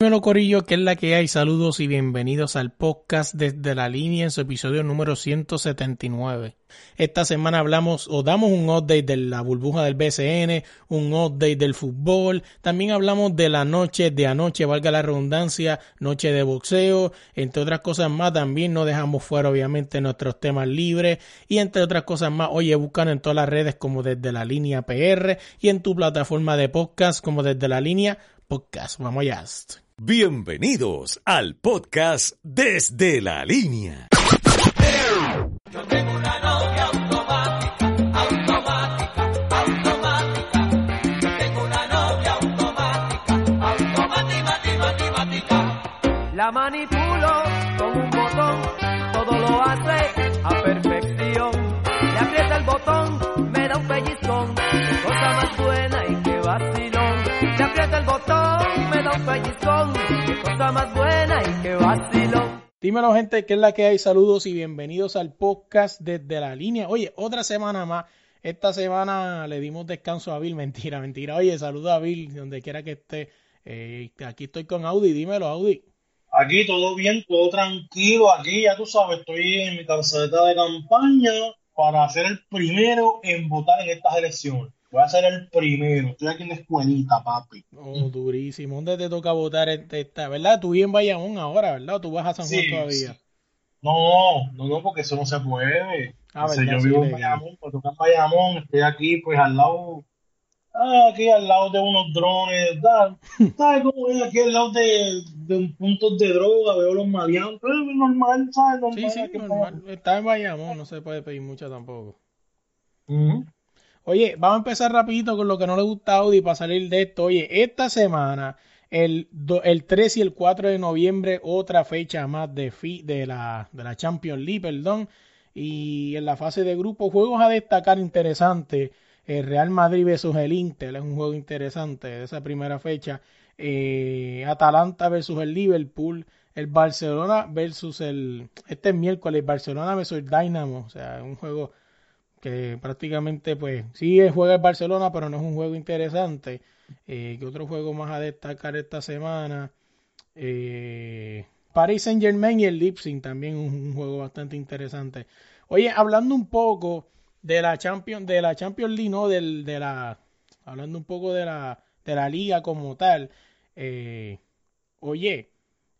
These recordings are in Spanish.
Dímelo Corillo, que es la que hay. Saludos y bienvenidos al podcast desde la línea en su episodio número 179. Esta semana hablamos o damos un update de la burbuja del BCN, un update del fútbol. También hablamos de la noche de anoche, valga la redundancia, noche de boxeo. Entre otras cosas más, también no dejamos fuera obviamente nuestros temas libres. Y entre otras cosas más, oye, buscan en todas las redes como desde la línea PR y en tu plataforma de podcast como desde la línea podcast. Vamos allá. Bienvenidos al podcast Desde la Línea. Yo tengo una novia automática, automática, automática. Yo tengo una novia automática, automática, matemática. La manipulo pellizcón, qué cosa más buena y qué vacilón. Dímelo gente, que es la que hay? Saludos y bienvenidos al podcast desde la línea. Oye, otra semana más. Esta semana le dimos descanso a Bill. Mentira, mentira. Oye, saluda a Bill, donde quiera que esté. Eh, aquí estoy con Audi. Dímelo, Audi. Aquí todo bien, todo tranquilo. Aquí ya tú sabes, estoy en mi calceta de campaña para ser el primero en votar en estas elecciones. Voy a ser el primero. Estoy aquí en la escuelita, papi. Oh, durísimo. ¿Dónde te toca votar en esta? ¿Verdad? Tú bien Bayamón ahora, ¿verdad? ¿O tú vas a San Juan Sí, todavía? sí. No, no, no, porque eso no se puede. Ah, O sea, yo vivo en. Bayamón, me toca en Bayamón, estoy aquí, pues al lado, ah, aquí al lado de unos drones, ¿sabes? ¿Sabes cómo es? Aquí al lado de, de un punto de droga, veo los maleantes, eh, normal, ¿sabes? Normal, Sí, sí, en normal. Está en Bayamón, no se puede pedir mucho tampoco. Ujú. Oye, vamos a empezar rapidito con lo que no le gusta a Audi para salir de esto. Oye, esta semana, el, do- el 3 y el 4 de noviembre, otra fecha más de, fi- de, la, de la Champions League, perdón. Y en la fase de grupo, juegos a destacar interesantes. El Real Madrid versus el Inter es un juego interesante de esa primera fecha. Eh, Atalanta versus el Liverpool. El Barcelona versus el... Este es miércoles, Barcelona versus el Dynamo. O sea, un juego que prácticamente pues sí juega el Barcelona, pero no es un juego interesante. Eh, ¿Qué otro juego más a destacar esta semana? Eh, Paris Saint Germain y el Leipzig también un, un juego bastante interesante. Oye, hablando un poco de la Champions, de la Champions League, no, del, de la, hablando un poco de la, de la liga como tal. eh, oye,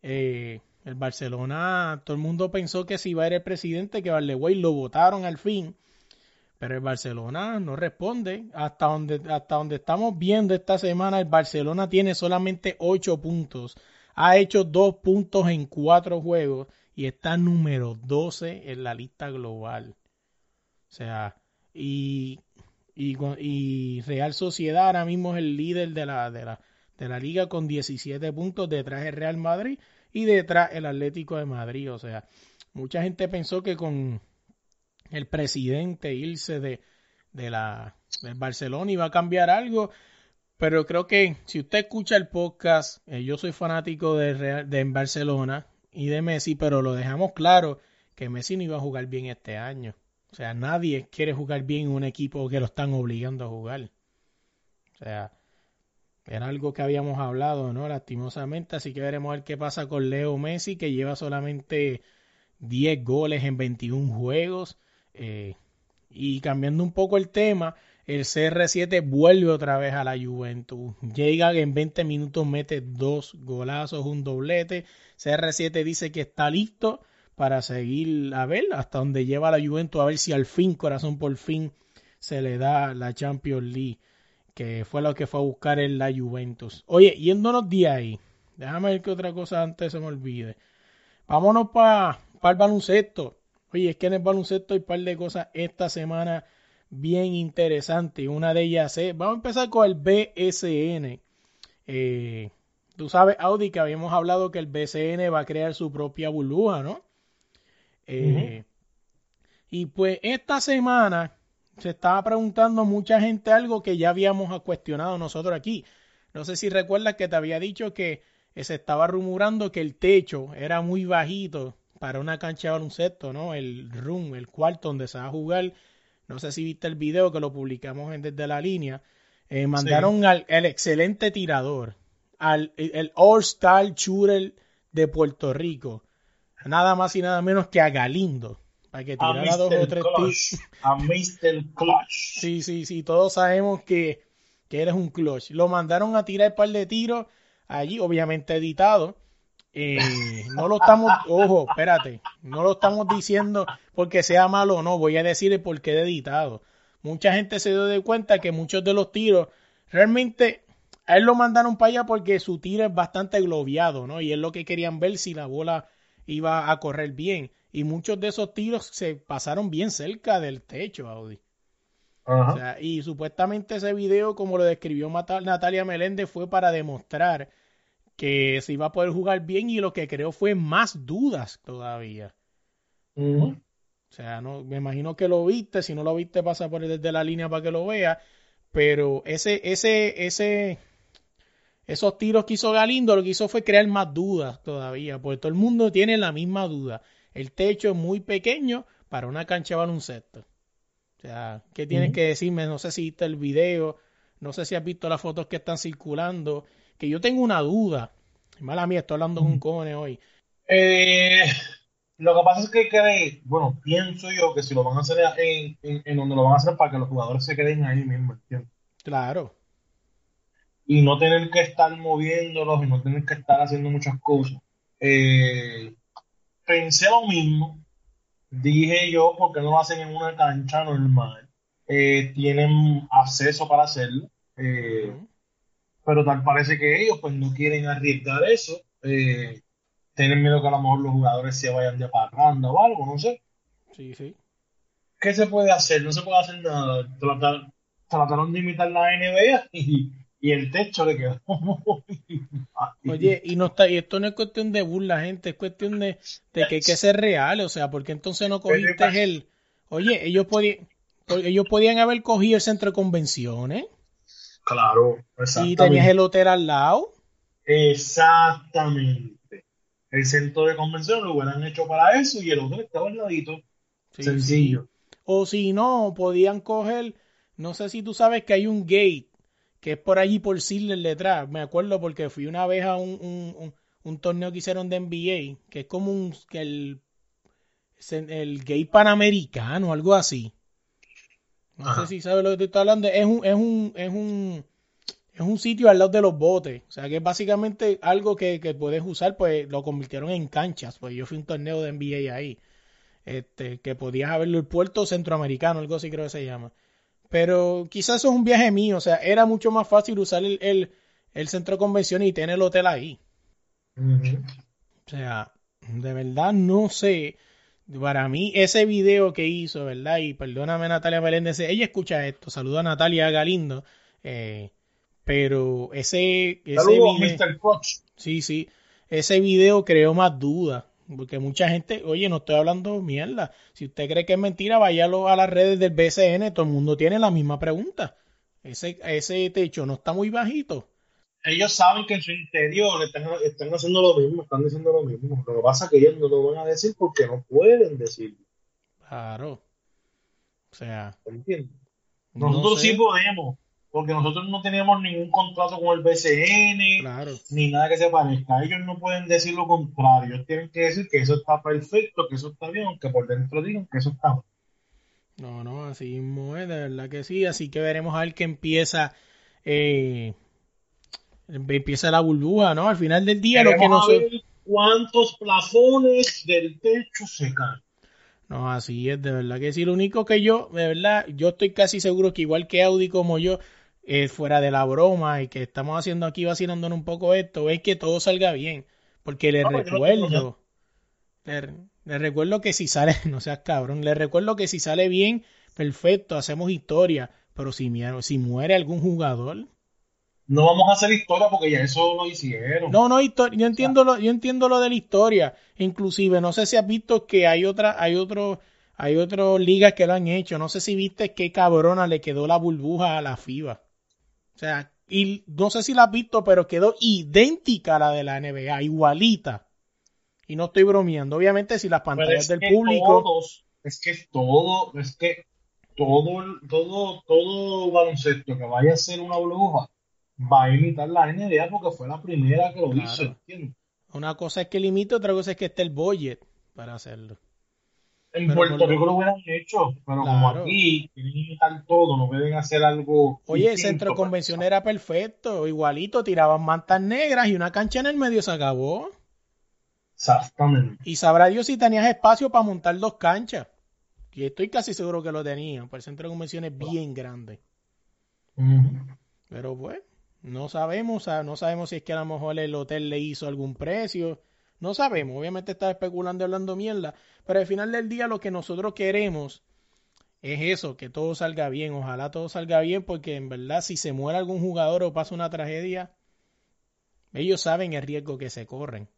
eh, el Barcelona, todo el mundo pensó que si iba a ser el presidente, que Valdewey lo votaron al fin. Pero el Barcelona no responde. Hasta donde, hasta donde estamos viendo esta semana, el Barcelona tiene solamente 8 puntos. Ha hecho 2 puntos en 4 juegos y está número 12 en la lista global. O sea, y, y, y Real Sociedad ahora mismo es el líder de la, de la, de la liga con 17 puntos. Detrás el Real Madrid y detrás el Atlético de Madrid. O sea, mucha gente pensó que con el presidente irse de, de la Barcelona iba a cambiar algo, pero creo que si usted escucha el podcast, eh, yo soy fanático de, de Barcelona y de Messi, pero lo dejamos claro que Messi no iba a jugar bien este año. O sea, nadie quiere jugar bien en un equipo que lo están obligando a jugar. O sea, era algo que habíamos hablado, ¿no? Lastimosamente, así que veremos a ver qué pasa con Leo Messi, que lleva solamente 10 goles en 21 juegos. Eh, y cambiando un poco el tema, el CR7 vuelve otra vez a la Juventus. Llega en 20 minutos, mete dos golazos, un doblete. CR7 dice que está listo para seguir a ver hasta donde lleva la Juventus, a ver si al fin, corazón por fin, se le da la Champions League, que fue lo que fue a buscar en la Juventus. Oye, yéndonos de ahí, déjame ver qué otra cosa antes se me olvide. Vámonos para el baloncesto. Oye, es que en el baloncesto hay un par de cosas esta semana bien interesantes. Una de ellas es, vamos a empezar con el BSN. Eh, tú sabes, Audi, que habíamos hablado que el BSN va a crear su propia burbuja, ¿no? Eh, Y pues esta semana se estaba preguntando mucha gente algo que ya habíamos cuestionado nosotros aquí. No sé si recuerdas que te había dicho que se estaba rumorando que el techo era muy bajito para una cancha de baloncesto, ¿no? El room, el cuarto donde se va a jugar. No sé si viste el video que lo publicamos en desde la línea. Eh, mandaron al el excelente tirador, al el All-Star Shooter de Puerto Rico. Nada más y nada menos que a Galindo. Para que A tirara dos o Mr. tres Clutch. tiros. A Mr. Clutch. Sí, sí, sí, todos sabemos que, que eres un clutch. Lo mandaron a tirar un par de tiros allí, obviamente editado. Eh, no lo estamos, ojo, espérate, no lo estamos diciendo porque sea malo o no, voy a decir el porqué de editado. Mucha gente se dio de cuenta que muchos de los tiros, realmente, a él lo mandaron para allá porque su tiro es bastante globeado, ¿no? Y es lo que querían ver si la bola iba a correr bien. Y muchos de esos tiros se pasaron bien cerca del techo, Audi. Ajá. O sea, y supuestamente ese video, como lo describió Natalia Meléndez, fue para demostrar que se iba a poder jugar bien y lo que creó fue más dudas todavía. O sea, no, me imagino que lo viste, si no lo viste pasa por desde la línea para que lo vea, pero ese, ese, ese, esos tiros que hizo Galindo lo que hizo fue crear más dudas todavía, porque todo el mundo tiene la misma duda. El techo es muy pequeño para una cancha de baloncesto. O sea, ¿qué tienes que decirme? No sé si viste el video, no sé si has visto las fotos que están circulando, que yo tengo una duda. Mala mía, estoy hablando con cojones hoy. Eh, lo que pasa es que cree, bueno, pienso yo que si lo van a hacer en, en, en donde lo van a hacer para que los jugadores se queden ahí mismo, ¿entiendes? Claro, Y no tener que estar moviéndolos y no tener que estar haciendo muchas cosas. Eh, pensé lo mismo, dije yo, ¿por qué no lo hacen en una cancha normal? Eh, tienen acceso para hacerlo, eh, pero tal parece que ellos pues no quieren arriesgar eso. Eh, tienen miedo que a lo mejor los jugadores se vayan de parranda o algo, no sé. sí, sí. ¿Qué se puede hacer? No se puede hacer nada. Tratar- trataron de imitar la NBA y, y el techo le quedó muy mal. Oye, y no está, y esto no es cuestión de burla, gente, es cuestión de, de que hay que ser real, o sea, porque entonces no cogiste el, oye, ellos podían, ellos podían haber cogido el centro de convenciones Claro, y exactamente. tenías el hotel al lado, Exactamente. El centro de convención lo hubieran hecho para eso y el otro estaba al ladito. Sí, Sencillo. sí. O si no, podían coger, no sé si tú sabes que hay un gate que es por allí por Sidler detrás. Me acuerdo porque fui una vez a un, un, un- un torneo que hicieron de NBA, que es como un el, el gate panamericano, algo así. No Ajá. sé si sabes lo que te estoy hablando. Es un, es un, es un, es un sitio al lado de los botes. O sea que es básicamente algo que, que puedes usar, pues lo convirtieron en canchas. Pues yo fui a un torneo de NBA ahí este, que podías haberlo el puerto centroamericano, algo así creo que se llama. Pero quizás eso es un viaje mío, o sea, era mucho más fácil usar el, el, el centro de convención y tener el hotel ahí. O sea, de verdad no sé. Para mí, ese video que hizo, ¿verdad? Y perdóname Natalia Meléndez, ella escucha esto, saluda a Natalia Galindo, eh, pero ese, ese Saludos, video, Mr. Clutch. Sí, sí. Ese video creó más dudas. Porque mucha gente, oye, no estoy hablando mierda. Si usted cree que es mentira, váyalo a las redes del BCN. Todo el mundo tiene la misma pregunta. Ese, ese techo no está muy bajito. Ellos saben que en su interior están, están haciendo lo mismo, están diciendo lo mismo. Lo que pasa es que ellos no lo van a decir porque no pueden decirlo. Claro. O sea, ¿Entiendes? no Nosotros sé. sí podemos, porque nosotros no teníamos ningún contrato con el BCN, Claro. ni nada que se parezca. Ellos no pueden decir lo contrario. Ellos tienen que decir que eso está perfecto, que eso está bien, aunque por dentro digan que eso está mal. No, no, así mismo es, de verdad que sí. Así que veremos a ver qué empieza. Eh, empieza la burbuja, ¿no? Al final del día, lo que no a ver cuántos plafones del techo se caen. No, así es, de verdad que sí. Lo único que yo, de verdad, yo estoy casi seguro que igual que Audi como yo, eh, fuera de la broma y que estamos haciendo aquí vacilándonos un poco esto, es que todo salga bien. Porque le No, recuerdo, le, le recuerdo que si sale, no seas cabrón, le recuerdo que si sale bien, perfecto, hacemos historia. Pero si, si muere algún jugador, No vamos a hacer historia porque ya eso lo hicieron. No, no, yo entiendo lo, yo entiendo lo de la historia. Inclusive, no sé si has visto que hay otra, hay otro, hay otras ligas que lo han hecho. No sé si viste qué cabrona le quedó la burbuja a la FIBA. O sea, y no sé si la has visto, pero quedó idéntica a la de la NBA, igualita. Y no estoy bromeando. Obviamente, si las pantallas del público. todos, es que todo, es que todo, todo, todo baloncesto que vaya a ser una burbuja va a imitar la NBA porque fue la primera que lo Claro. hizo, ¿entiendes? Una cosa es que limite, otra cosa es que esté el budget para hacerlo. En Pero Puerto lo- Rico lo hubieran hecho, pero como aquí quieren imitar todo, no pueden hacer algo. Oye, el centro de pues, convención era perfecto, igualito, tiraban mantas negras y una cancha en el medio se acabó. Exactamente. Y sabrá Dios si tenías espacio para montar dos canchas. Y estoy casi seguro que lo tenían, porque el centro de convención es bien grande. Pero pues, no sabemos, no sabemos si es que a lo mejor el hotel le hizo algún precio. No sabemos, obviamente está especulando y hablando mierda. Pero al final del día lo que nosotros queremos es eso, que todo salga bien. Ojalá todo salga bien, porque en verdad si se muere algún jugador o pasa una tragedia, ellos saben el riesgo que se corren.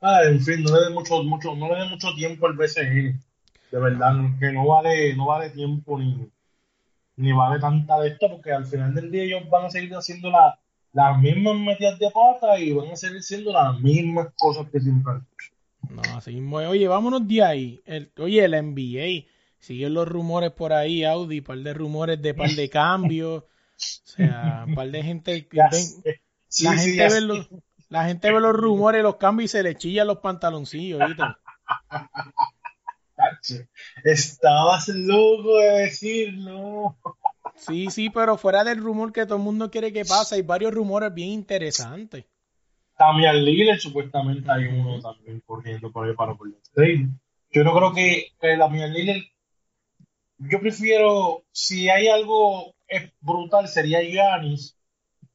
Ah, en fin, no le den mucho, mucho, no le mucho tiempo al BCG. De verdad, que no vale, no vale tiempo ni, ni vale tanta de esto, porque al final del día ellos van a seguir haciendo la- las mismas metidas de pata y van a seguir siendo las mismas cosas que siempre han hecho. No, así mismo. Oye, vámonos de ahí. El, oye, el NBA. Siguen los rumores por ahí, Audi, par de rumores de par de cambios. O sea, un par de gente que ven-. Sí, la sí, gente ve los, la gente ve los rumores, los cambios y se le chillan los pantaloncillos, Estabas loco de decirlo. Sí, sí, pero fuera del rumor que todo el mundo quiere que pase, hay varios rumores bien interesantes. Damian Lillard, supuestamente hay uno también corriendo por ahí para Golden State. Yo no creo que, que Damian Lillard, yo prefiero, si hay algo brutal, sería Giannis.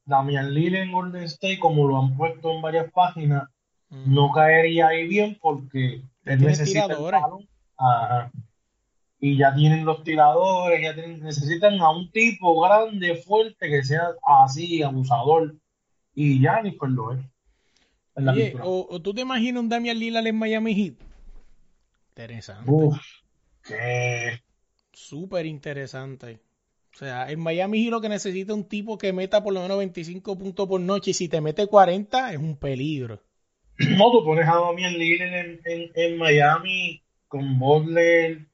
Damian Lillard en Golden State, como lo han puesto en varias páginas, no caería ahí bien porque él necesita el balón. Ajá. Y ya tienen los tiradores, ya tienen- necesitan a un tipo grande, fuerte, que sea así, abusador. Y Giannis pues lo es. Oye, o, o tú te imaginas un Damian Lillard en Miami Heat? Interesante. Uf, qué Súper interesante. O sea, en Miami Heat lo que necesita un tipo que meta por lo menos 25 puntos por noche y si te mete 40 es un peligro. No, tú pones a Damian Lillard en, en, en Miami con Butler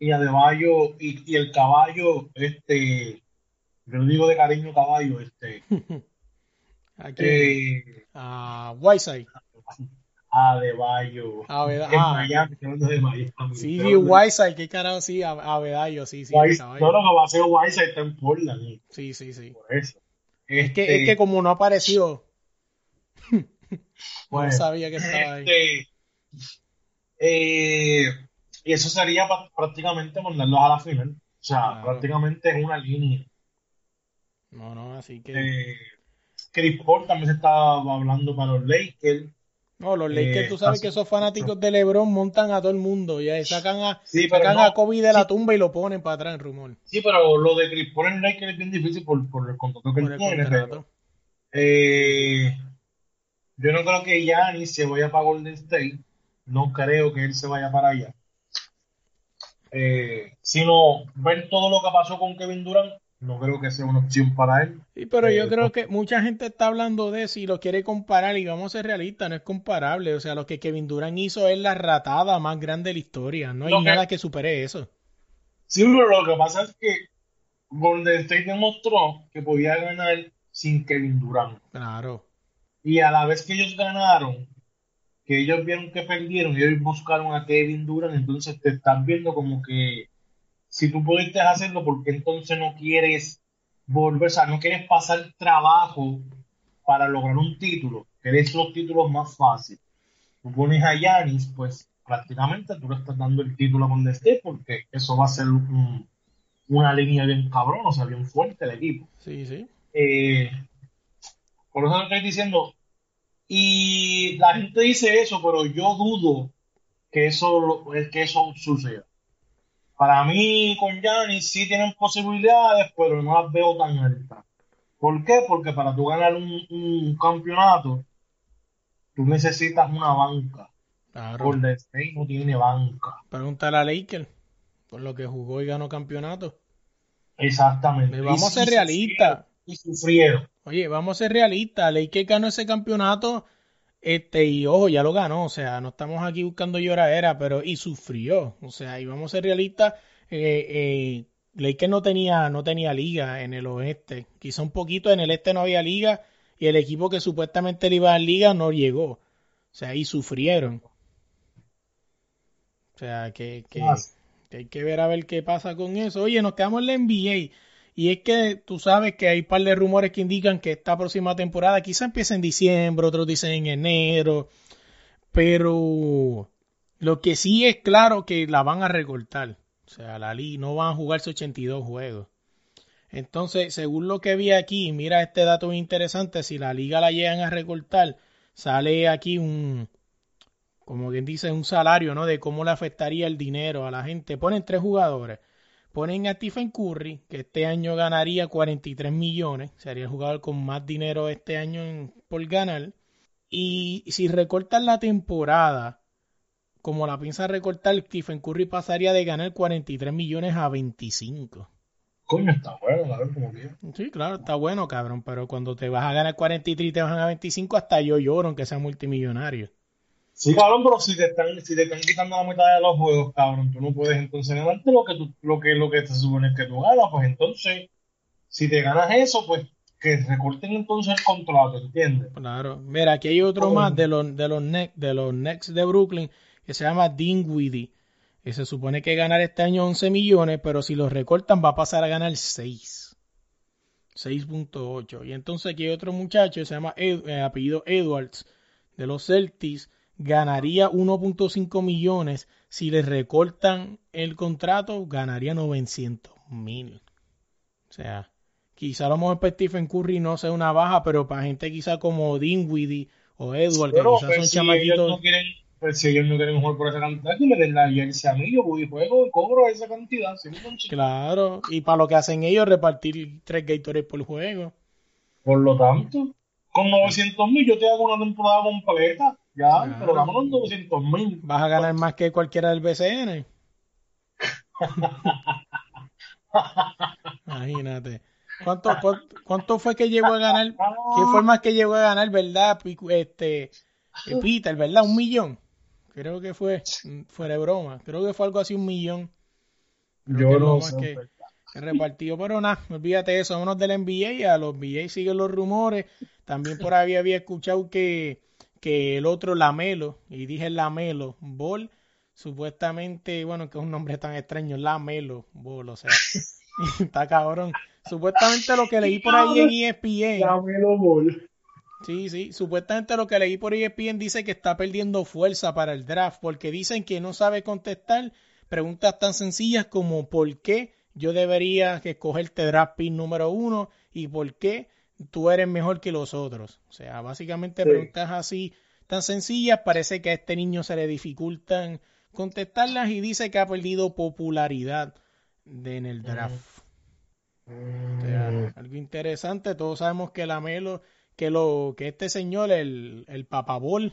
y Adebayo y, y el caballo, este, yo lo digo de cariño caballo, este, Aquí, eh, a Whiteside. Adebayo. Ah, Miami, de Miami. Sí, sí, Whiteside, qué carajo, sí, a, a Bedallo, sí, sí, caballo. no, lo que va a hacer Whiteside está en Portland, y Sí, sí, sí. por eso. Es que, Este, es que como no apareció, no pues, sabía que estaba ahí. Este, eh, y eso sería prácticamente mandarlos a la final. O sea, Claro. prácticamente es una línea. No, no, así que... Eh, Chris Paul también se estaba hablando para los Lakers. No, los Lakers, eh, tú sabes así- que esos fanáticos de LeBron montan a todo el mundo y sacan a, Sí, sacan no, a Kobe de la tumba y lo ponen para atrás en rumor. sí, pero lo de Chris Paul en Lakers es bien difícil por, por el contrato que él tiene. pero, eh, yo no creo que Giannis se vaya para Golden State. No creo que él se vaya para allá. Eh, sino ver todo lo que pasó con Kevin Durant, no creo que sea una opción para él. Sí, pero yo Eh, creo que mucha gente está hablando de y lo quiere comparar y vamos a ser realistas, no es comparable. O sea, lo que Kevin Durant hizo es la ratada más grande de la historia. No hay que- nada que supere eso. Sí, pero lo que pasa es que Golden State demostró que podía ganar sin Kevin Durant. Claro. Y a la vez que ellos ganaron, que ellos vieron que perdieron, y ellos buscaron a Kevin Durant, entonces te están viendo como que si tú pudiste hacerlo, ¿por qué entonces no quieres volver? O sea, no quieres pasar trabajo para lograr un título, querés los títulos más fáciles. Tú pones a Giannis, pues prácticamente tú le estás dando el título a Golden State porque eso va a ser un- una línea bien cabrón, o sea, bien fuerte el equipo. Sí, sí. Eh, por eso estoy diciendo. Y la gente dice eso, pero yo dudo que eso, que eso suceda. Para mí, con Giannis sí tienen posibilidades, pero no las veo tan altas. ¿Por qué? Porque para tú ganar un, un campeonato, tú necesitas una banca. Claro. Golden State no tiene banca. Pregúntale a Lakers por lo que jugó y ganó campeonato. Exactamente. Vamos a ser realistas. Y sufrieron. Oye, vamos a ser realistas. Lakers ganó ese campeonato, este, y ojo, ya lo ganó. O sea, no estamos aquí buscando lloradera, pero y sufrió. O sea, y vamos a ser realistas. eh, eh, Lakers no tenía, no tenía liga en el oeste. Quizá un poquito en el este no había liga y el equipo que supuestamente le iba a dar liga no llegó. O sea, ahí sufrieron. O sea, que, que, que hay que ver a ver qué pasa con eso. Oye, nos quedamos en la NBA. Y es que tú sabes que hay un par de rumores que indican que esta próxima temporada quizá empiece en diciembre, otros dicen en enero. Pero lo que sí es claro que la van a recortar. O sea, la liga no van a jugarse 82 juegos. Entonces, según lo que vi aquí, mira este dato interesante, si la liga la llegan a recortar, sale aquí un, como quien dice, un salario, ¿no? De cómo le afectaría el dinero a la gente. Ponen tres jugadores. Ponen a Stephen Curry, que este año ganaría 43 millones, sería el jugador con más dinero este año en- por ganar. Y si recortan la temporada, como la piensa recortar, Stephen Curry pasaría de ganar 43 millones a 25. Coño, está bueno, como que. Sí, claro, está bueno, cabrón, pero cuando te vas a ganar 43 y te bajan a 25, hasta yo lloro aunque sea multimillonario. Sí, cabrón, pero si te están, si te están quitando la mitad de los juegos, cabrón, tú no puedes entonces ganarte lo que tú, lo que, lo que te supone que tú ganas, pues entonces, si te ganas eso, pues que recorten entonces el contrato, ¿entiendes? Claro. Mira, aquí hay otro más de los de los de los Knicks de Brooklyn que se llama Dinwiddie. Que se supone que ganar este año 11 millones, pero si los recortan va a pasar a ganar 6. 6.8. Y entonces aquí hay otro muchacho que se llama Ed- eh, apellido Edwards de los Celtics. Ganaría 1.5 millones. Si le recortan el contrato, ganaría 900 mil. O sea, quizá a lo mejor para Stephen Curry no sea una baja, pero para gente quizá como Dinwiddie o Edward, que quizás son pues, si ellos chamaquitos. no quieren, pues si ellos no quieren jugar por esa cantidad, que me den la jersey a mí, yo voy y juego y cobro esa cantidad. Claro, y para lo que hacen ellos, repartir tres Gatorade por juego. Por lo tanto, con 900 mil yo te hago una temporada completa, ya, pero dame los 900 mil. Vas a ganar más que cualquiera del BCN. Imagínate. ¿Cuánto, cuánto, cuánto fue que llegó a ganar? ¿Quién fue más que llegó a ganar, verdad? Este, eh, Peter, ¿verdad? Un millón. Creo que fue, fuera de broma. Creo que fue algo así, un millón. Creo Yo no sé, que- que repartido, pero nada, olvídate eso, unos del NBA, a los NBA siguen los rumores. También por ahí había escuchado que, que el otro Lamelo, y dije Lamelo Ball, supuestamente, bueno, que es un nombre tan extraño, Lamelo Ball, o sea, está cabrón. Supuestamente lo que leí por ahí en ESPN, Dámelo, bol. sí, sí, supuestamente lo que leí por ESPN dice que está perdiendo fuerza para el draft, porque dicen que no sabe contestar preguntas tan sencillas como ¿por qué yo debería que escogerte draft pick número uno y por qué tú eres mejor que los otros? O sea, básicamente Sí. preguntas así tan sencillas, parece que a este niño se le dificultan contestarlas y dice que ha perdido popularidad de- en el draft. O sea, algo interesante, todos sabemos que la Melo, que lo, que este señor, el, el papabol,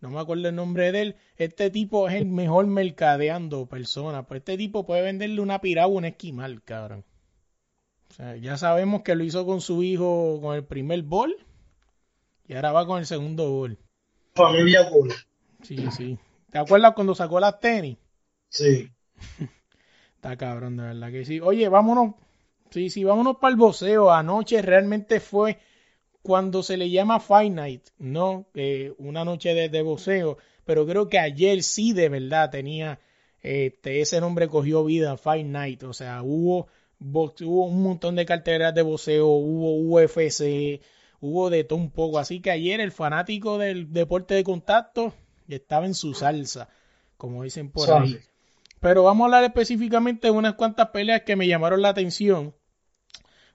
no me acuerdo el nombre de él, este tipo es el mejor mercadeando persona, pues este tipo puede venderle una piragua a un esquimal, cabrón. O sea, ya sabemos que lo hizo con su hijo con el primer bol y ahora va con el segundo bol. Familia bol. Sí, sí. ¿Te acuerdas cuando sacó las tenis? Sí. Está cabrón, de verdad que sí. Oye, vámonos. Sí, sí, vámonos para el boxeo. Anoche realmente fue cuando se le llama Fight Night, ¿no? Eh, una noche de, de boxeo. Pero creo que ayer sí de verdad tenía. Este, ese nombre cogió vida, Fight Night. O sea, hubo, box- hubo un montón de carteras de boxeo, hubo UFC, hubo de todo un poco. Así que ayer el fanático del deporte de contacto estaba en su salsa, como dicen por ahí. Pero vamos a hablar específicamente de unas cuantas peleas que me llamaron la atención.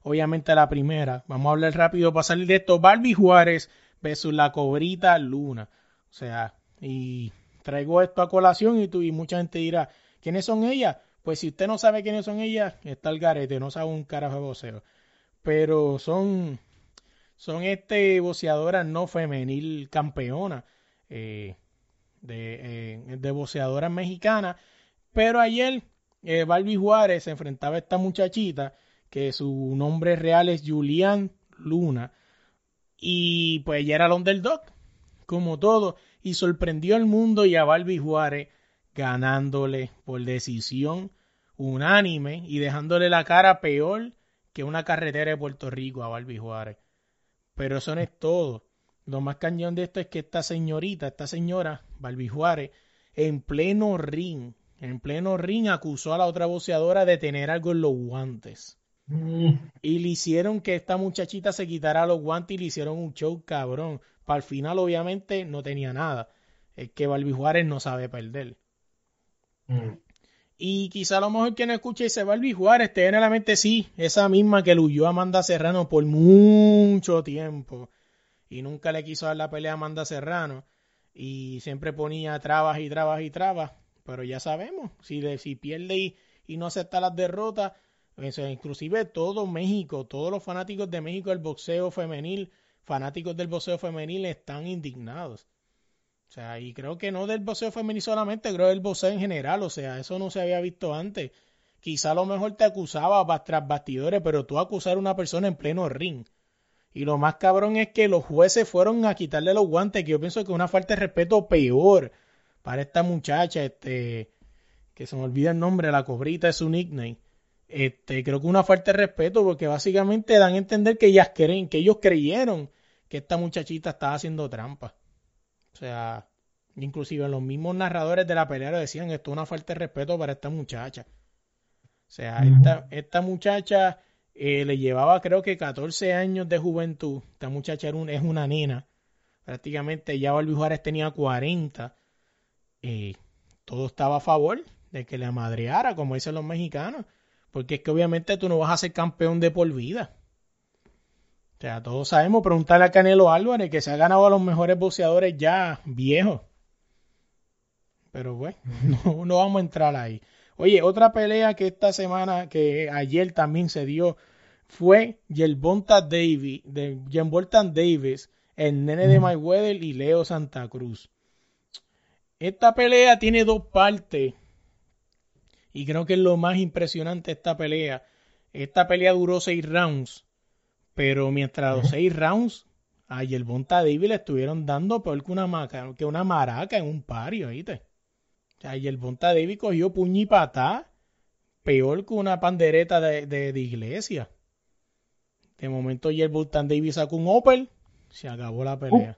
Obviamente la primera. Vamos a hablar rápido para salir de esto. Barbie Juárez versus la cobrita Luna. O sea, y traigo esto a colación y, tú, y mucha gente dirá, ¿quiénes son ellas? Pues si usted no sabe quiénes son ellas, está el garete, no sabe un carajo de voceo. Pero son, son este boxeadoras no femenil campeona eh, de, eh, de boxeadoras mexicanas. Pero ayer eh, Barbie Juárez se enfrentaba a esta muchachita que su nombre real es Julián Luna. Y pues ella era el underdog, como todo. Y sorprendió al mundo y a Barbie Juárez ganándole por decisión unánime y dejándole la cara peor que una carretera de Puerto Rico a Barbie Juárez. Pero eso no es todo. Lo más cañón de esto es que esta señorita, esta señora, Barbie Juárez, en pleno ring, en pleno ring acusó a la otra boxeadora de tener algo en los guantes. Mm, Y le hicieron que esta muchachita se quitara los guantes y le hicieron un show cabrón. Para el final, obviamente, no tenía nada. Es que Barbie Juárez no sabe perder. mm. Y quizá a lo mejor quien escuche dice Barbie Juárez, te viene a la mente, sí, esa misma que huyó a Amanda Serrano por mucho tiempo. Y nunca le quiso dar la pelea a Amanda Serrano. Y siempre ponía trabas y trabas y trabas. Pero ya sabemos, si, le- si pierde y, y no acepta las derrotas, inclusive todo México, todos los fanáticos de México del boxeo femenil, fanáticos del boxeo femenil están indignados. O sea, y creo que no del boxeo femenil solamente, creo del boxeo en general, o sea, eso no se había visto antes. Quizá a lo mejor te acusaba ba- tras bastidores, pero tú acusar a una persona en pleno ring. Y lo más cabrón es que los jueces fueron a quitarle los guantes, que yo pienso que es una falta de respeto peor para esta muchacha, este, que se me olvida el nombre, la cobrita es su nickname. Este, creo que una falta de respeto porque básicamente dan a entender que ellas creen, que ellos creyeron que esta muchachita estaba haciendo trampa. O sea, inclusive los mismos narradores de la pelea lo decían, esto es una falta de respeto para esta muchacha. O sea, esta, esta muchacha eh, le llevaba creo que 14 años de juventud. Esta muchacha era un- es una nena. Prácticamente ya Barbie Juárez tenía 40. Eh, todo estaba a favor de que le amadreara, como dicen los mexicanos. Porque es que obviamente tú no vas a ser campeón de por vida. O sea, todos sabemos, preguntarle a Canelo Álvarez que se ha ganado a los mejores boxeadores ya viejos. Pero bueno, no, no vamos a entrar ahí. Oye, otra pelea que esta semana, que ayer también se dio, fue Yelbonta Davis, de Yelbonta Davis, el nene de Mayweather y Leo Santa Cruz. Esta pelea tiene dos partes. Y creo que es lo más impresionante de esta pelea. Esta pelea duró seis rounds. Pero mientras los seis rounds, a Yelbonta Davis le estuvieron dando peor que una, maca, que una maraca en un pario, ¿viste? O sea, Yelbonta Davis cogió puño y patá peor que una pandereta de, de, de iglesia. De momento Yelbonta Davis sacó un Opel, se acabó la pelea.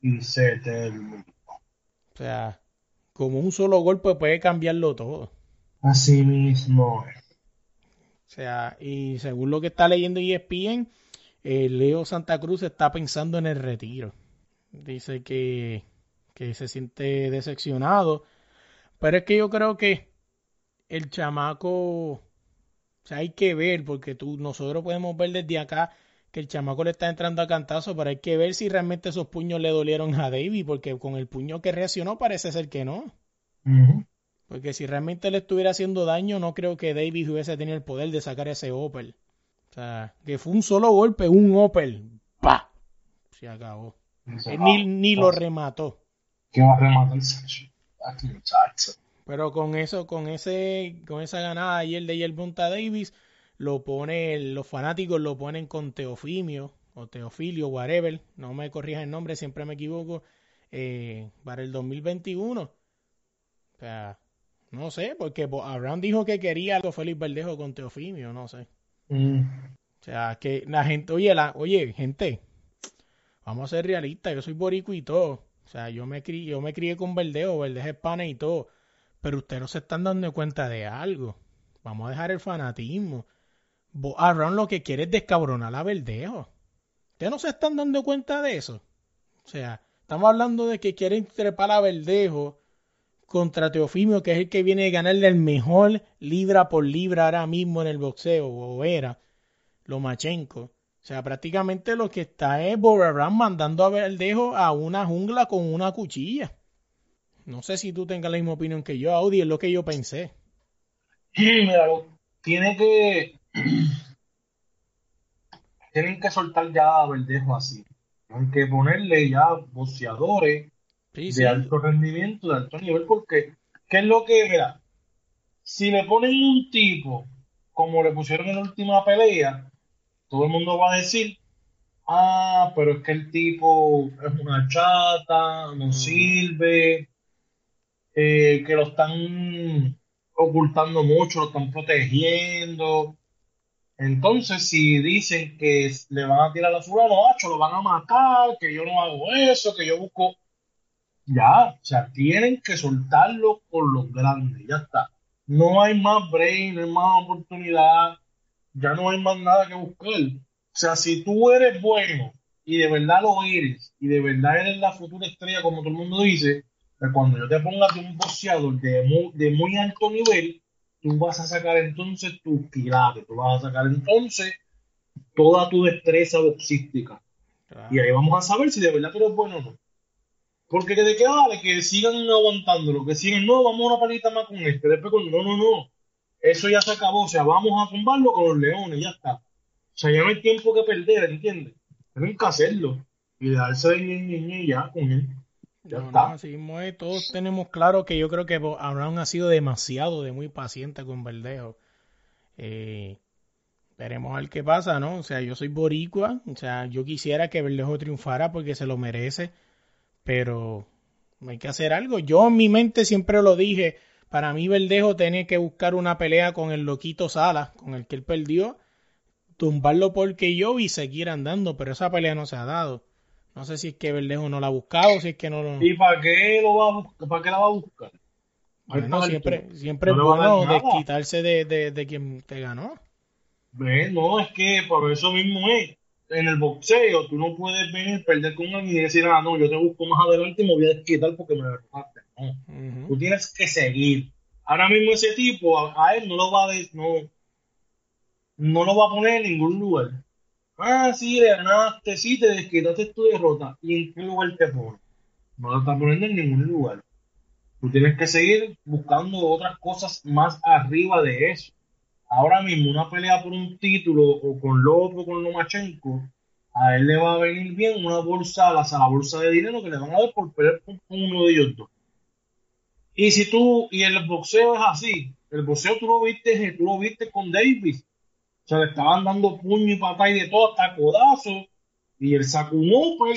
Y se terminó. O sea, como un solo golpe puede cambiarlo todo. Así mismo. O sea, y según lo que está leyendo ESPN, eh, Leo Santa Cruz está pensando en el retiro. Dice que, que se siente decepcionado. Pero es que yo creo que el chamaco, o sea, hay que ver, porque tú, nosotros podemos ver desde acá que el chamaco le está entrando a cantazo, pero hay que ver si realmente esos puños le dolieron a David, porque con el puño que reaccionó parece ser que no. Porque si realmente le estuviera haciendo daño, no creo que Davis hubiese tenido el poder de sacar ese Opel. Sea, que fue un solo golpe, un Opel. ¡Pa! Se acabó. Ni, ni lo remató. ¿Qué va a rematar Aquí, muchacho. Pero con eso, con ese, con esa ganada ayer de Yerbonta Davis, lo pone, los fanáticos lo ponen con Teofimio, o Teofilio, whatever, no me corrijas el nombre, siempre me equivoco, eh, para el 2021. O sea, no sé, porque Abraham dijo que quería algo Félix Verdejo con Teofimio, no sé. Mm, O sea, que la gente, oye, la, oye, gente, vamos a ser realistas, yo soy borico y todo. O sea, yo me crié, yo me crié con Verdejo, Verdejo es pana y todo. Pero ustedes no se están dando cuenta de algo. Vamos a dejar el fanatismo. Abraham lo que quiere es descabronar a Verdejo. Ustedes no se están dando cuenta de eso. O sea, estamos hablando de que quieren trepar a Verdejo contra Teofimio, que es el que viene a ganarle el mejor libra por libra ahora mismo en el boxeo, o era Lomachenko. O sea, prácticamente lo que está es Bob mandando a Verdejo a una jungla con una cuchilla. No sé si tú tengas la misma opinión que yo, Audi, es lo que yo pensé. Mira, lo- tiene que. Tienen que soltar ya a Verdejo así. Hay que ponerle ya boxeadores Sí, de sí. alto rendimiento, de alto nivel, porque ¿qué es lo que, mira? Si le ponen un tipo como le pusieron en la última pelea, todo el mundo va a decir, ah, pero es que el tipo es una chata, no sirve, eh, que lo están ocultando mucho, lo están protegiendo. Entonces, si dicen que le van a tirar a fulano, lo van a matar, que yo no hago eso, que yo busco. Ya, o sea, tienen que soltarlo con los grandes, ya está. No hay más brain, no hay más oportunidad, ya no hay más nada que buscar. O sea, si tú eres bueno y de verdad lo eres, y de verdad eres la futura estrella, como todo el mundo dice, pues cuando yo te ponga de un boxeador de muy, de muy alto nivel, tú vas a sacar entonces tus pilares, tú vas a sacar entonces toda tu destreza boxística. Claro. Y ahí vamos a saber si de verdad tú eres bueno o no. Porque de qué vale que sigan aguantándolo, que sigan, no, vamos a una palita más con este, después con, no, no, no. Eso ya se acabó, o sea, vamos a tumbarlo con los leones, ya está. O sea, ya no hay tiempo que perder, ¿entiendes? Tienen que hacerlo. Y darse de ñe, ñe, ñe ya con él. Ya No, está. no, así mismo es. Todos tenemos claro que yo creo que Abraham ha sido demasiado de muy paciente con Verdejo. Eh, veremos a ver qué pasa, ¿no? O sea, yo soy boricua, o sea, yo quisiera que Verdejo triunfara porque se lo merece, pero hay que hacer algo. Yo en mi mente siempre lo dije, para mí Verdejo tenía que buscar una pelea con el loquito Sala, con el que él perdió, tumbarlo porque yo y seguir andando, pero esa pelea no se ha dado. No sé si es que Verdejo no la ha buscado, si es que no lo... ¿Y para qué lo va a buscar? ¿Para qué la va a buscar? Bueno, siempre, siempre No es bueno desquitarse de, de, de quien te ganó. No, es que por eso mismo es. En el boxeo, tú no puedes venir, perder con alguien y decir, ah, no, yo te busco más adelante y me voy a desquitar porque me derrotaste. No. Tú tienes que seguir. Ahora mismo ese tipo, a, a él no lo va a de- no, no lo va a poner en ningún lugar. Ah, sí, le ganaste, sí, te desquitaste tu derrota. ¿Y en qué lugar te pone? No lo está poniendo en ningún lugar. Tú tienes que seguir buscando otras cosas más arriba de eso. Ahora mismo, una pelea por un título o con Lopo o con Lomachenko, a él le va a venir bien una bolsa, la, la bolsa de dinero que le van a dar por pelear con uno de ellos dos. Y si tú, y el boxeo es así, el boxeo tú lo viste, tú lo viste con Davis. O sea, le estaban dando puño y patada y de todo, hasta codazo. Y él sacó un open,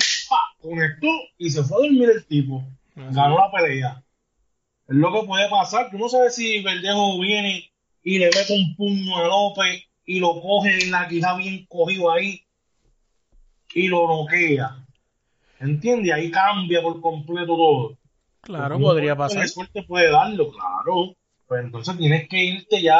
conectó y se fue a dormir el tipo. Ganó la pelea. Es lo que puede pasar. Tú no sabes si Verdejo viene y le mete un puño a López y lo coge en la quijada bien cogido ahí y lo noquea. ¿Entiendes? Ahí cambia por completo todo. Claro, podría pasar. suerte puede darlo, claro. Pues entonces tienes que irte ya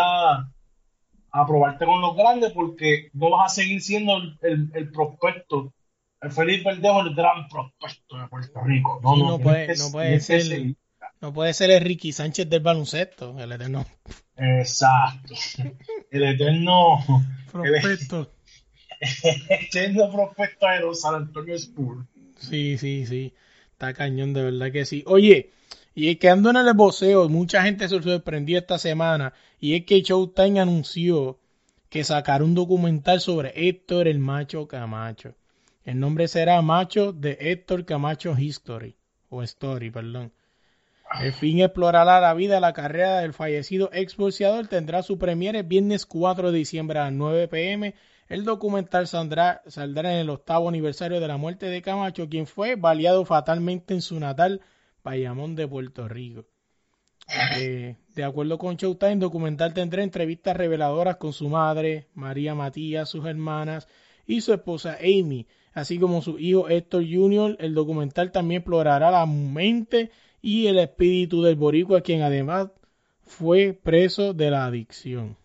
a probarte con los grandes porque no vas a seguir siendo el, el, el prospecto. El Felipe Verdejo, el gran prospecto de Puerto Rico. No, Sí, no, puede- que- no puede ser-. No puede ser el Ricky Sánchez del baloncesto, el eterno Exacto. El eterno, prospecto. eterno prospecto de los San Antonio Spurs. Sí, sí, sí. Está cañón, de verdad que sí. Oye, y quedando en el boxeo, mucha gente se sorprendió esta semana. Y es que Showtime anunció que sacará un documental sobre Héctor el Macho Camacho. El nombre será Macho de Héctor Camacho History. O Story, perdón. El fin explorará la vida la carrera del fallecido exboxeador. Tendrá su premiere el viernes 4 de diciembre a las 9 pm. El documental saldrá, saldrá en el octavo aniversario de la muerte de Camacho, quien fue baleado fatalmente en su natal Bayamón de Puerto Rico. Eh, de acuerdo con Showtime, el documental tendrá entrevistas reveladoras con su madre, María Matías, sus hermanas y su esposa Amy, así como su hijo Héctor Jr. El documental también explorará la mente y el espíritu del boricua, quien además fue preso de la adicción.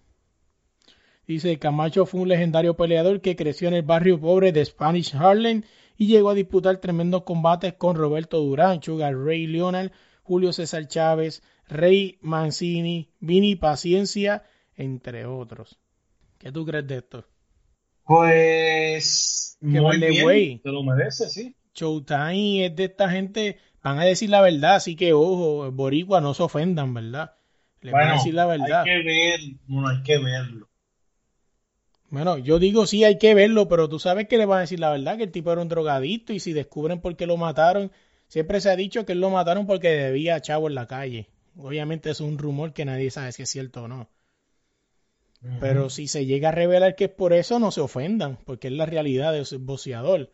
Dice, Camacho fue un legendario peleador que creció en el barrio pobre de Spanish Harlem y llegó a disputar tremendos combates con Roberto Durán, Sugar Ray Leonard, Julio César Chávez, Rey Mancini, Vini Paciencia, entre otros. ¿Qué tú crees de esto? Pues, Que muy bien, way. te lo mereces, sí. Showtime es de esta gente, van a decir la verdad, así que ojo, boricua, no se ofendan, ¿verdad? Les van a Bueno, decir la verdad. hay que ver, bueno, hay que verlo. Bueno, yo digo sí, hay que verlo, pero tú sabes que le van a decir la verdad, que el tipo era un drogadicto y si descubren por qué lo mataron, siempre se ha dicho que él lo mataron porque debía chavo en la calle. Obviamente es un rumor que nadie sabe si es cierto o no. Pero si se llega a revelar que es por eso, no se ofendan, porque es la realidad de ese boxeador.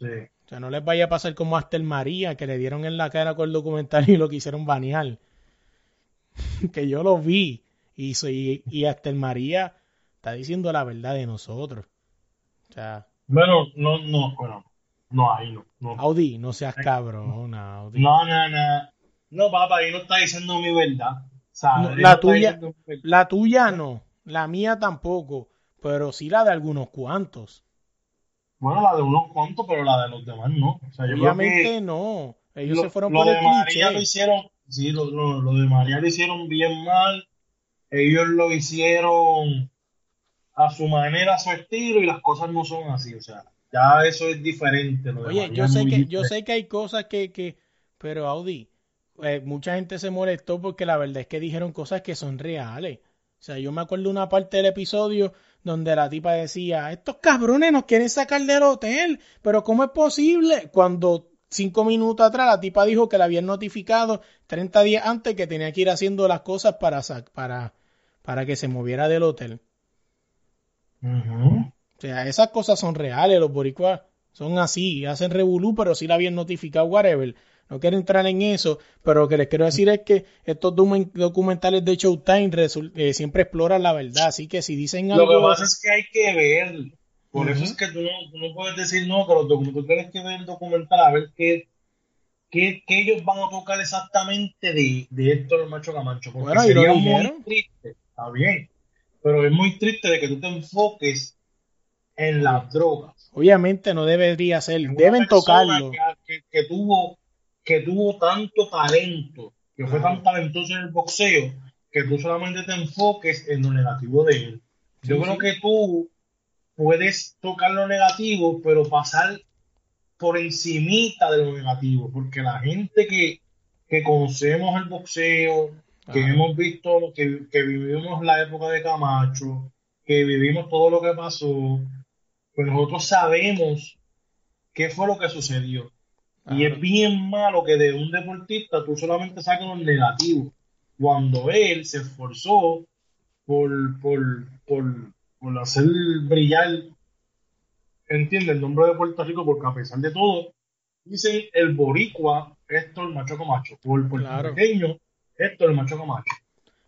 Sí. O sea, no les vaya a pasar como a Astel María, que le dieron en la cara con el documental y lo quisieron banear. que yo lo vi. Y, soy, y hasta el María está diciendo la verdad de nosotros. O sea, Bueno, no, no, bueno, no, ahí no. No, Audi, no seas cabrón, Audi. no, no, no. No, papá, ahí no está diciendo mi verdad. No, la tuya- diciendo. La tuya no, la mía tampoco, pero sí la de algunos cuantos. Bueno, la de unos cuantos, pero la de los demás no. O sea, yo creo Obviamente que no. Ellos lo, se fueron lo por el María lo cliché. hicieron, sí, lo, lo- lo de María lo hicieron bien mal. Ellos lo hicieron a su manera, a su estilo, y las cosas no son así. O sea, ya eso es diferente. Lo Oye, yo sé que, yo sé que hay cosas que, que, pero Audi, eh, mucha gente se molestó porque la verdad es que dijeron cosas que son reales. O sea, yo me acuerdo una parte del episodio donde la tipa decía, estos cabrones nos quieren sacar del hotel, pero ¿cómo es posible? Cuando cinco minutos atrás la tipa dijo que la habían notificado 30 días antes que tenía que ir haciendo las cosas para, para, para que se moviera del hotel. O sea, esas cosas son reales, los boricuas son así, hacen revolú, pero sí la habían notificado, whatever. No quiero entrar en eso, pero lo que les quiero decir es que estos documen- documentales de Showtime eh, siempre exploran la verdad, así que si dicen Lo que algo... pasa es que hay que ver. Por eso es que tú no, tú no puedes decir no, documentales, tú tienes que ver el documental a ver qué, qué, qué ellos van a tocar exactamente de, de Héctor Macho Camacho. Porque Bueno, sería muy triste, está bien, pero es muy triste de que tú te enfoques en las drogas. Obviamente no debería ser, deben tocarlo. Que, que- que tuvo, que tuvo tanto talento, que fue tan talentoso en el boxeo, que tú solamente te enfoques en lo negativo de él. Yo Sí, creo sí. que tú puedes tocar lo negativo, pero pasar por encimita de lo negativo, porque la gente que, que conocemos el boxeo, que hemos visto, que, que vivimos la época de Camacho, que vivimos todo lo que pasó, pues nosotros sabemos qué fue lo que sucedió. Y es bien malo que de un deportista tú solamente saques lo negativo, cuando él se esforzó por, por, por, por hacer brillar, entiende, el nombre de Puerto Rico, porque a pesar de todo, dicen el boricua Héctor Macho Camacho, o el Claro. puertorriqueño Héctor Macho Camacho.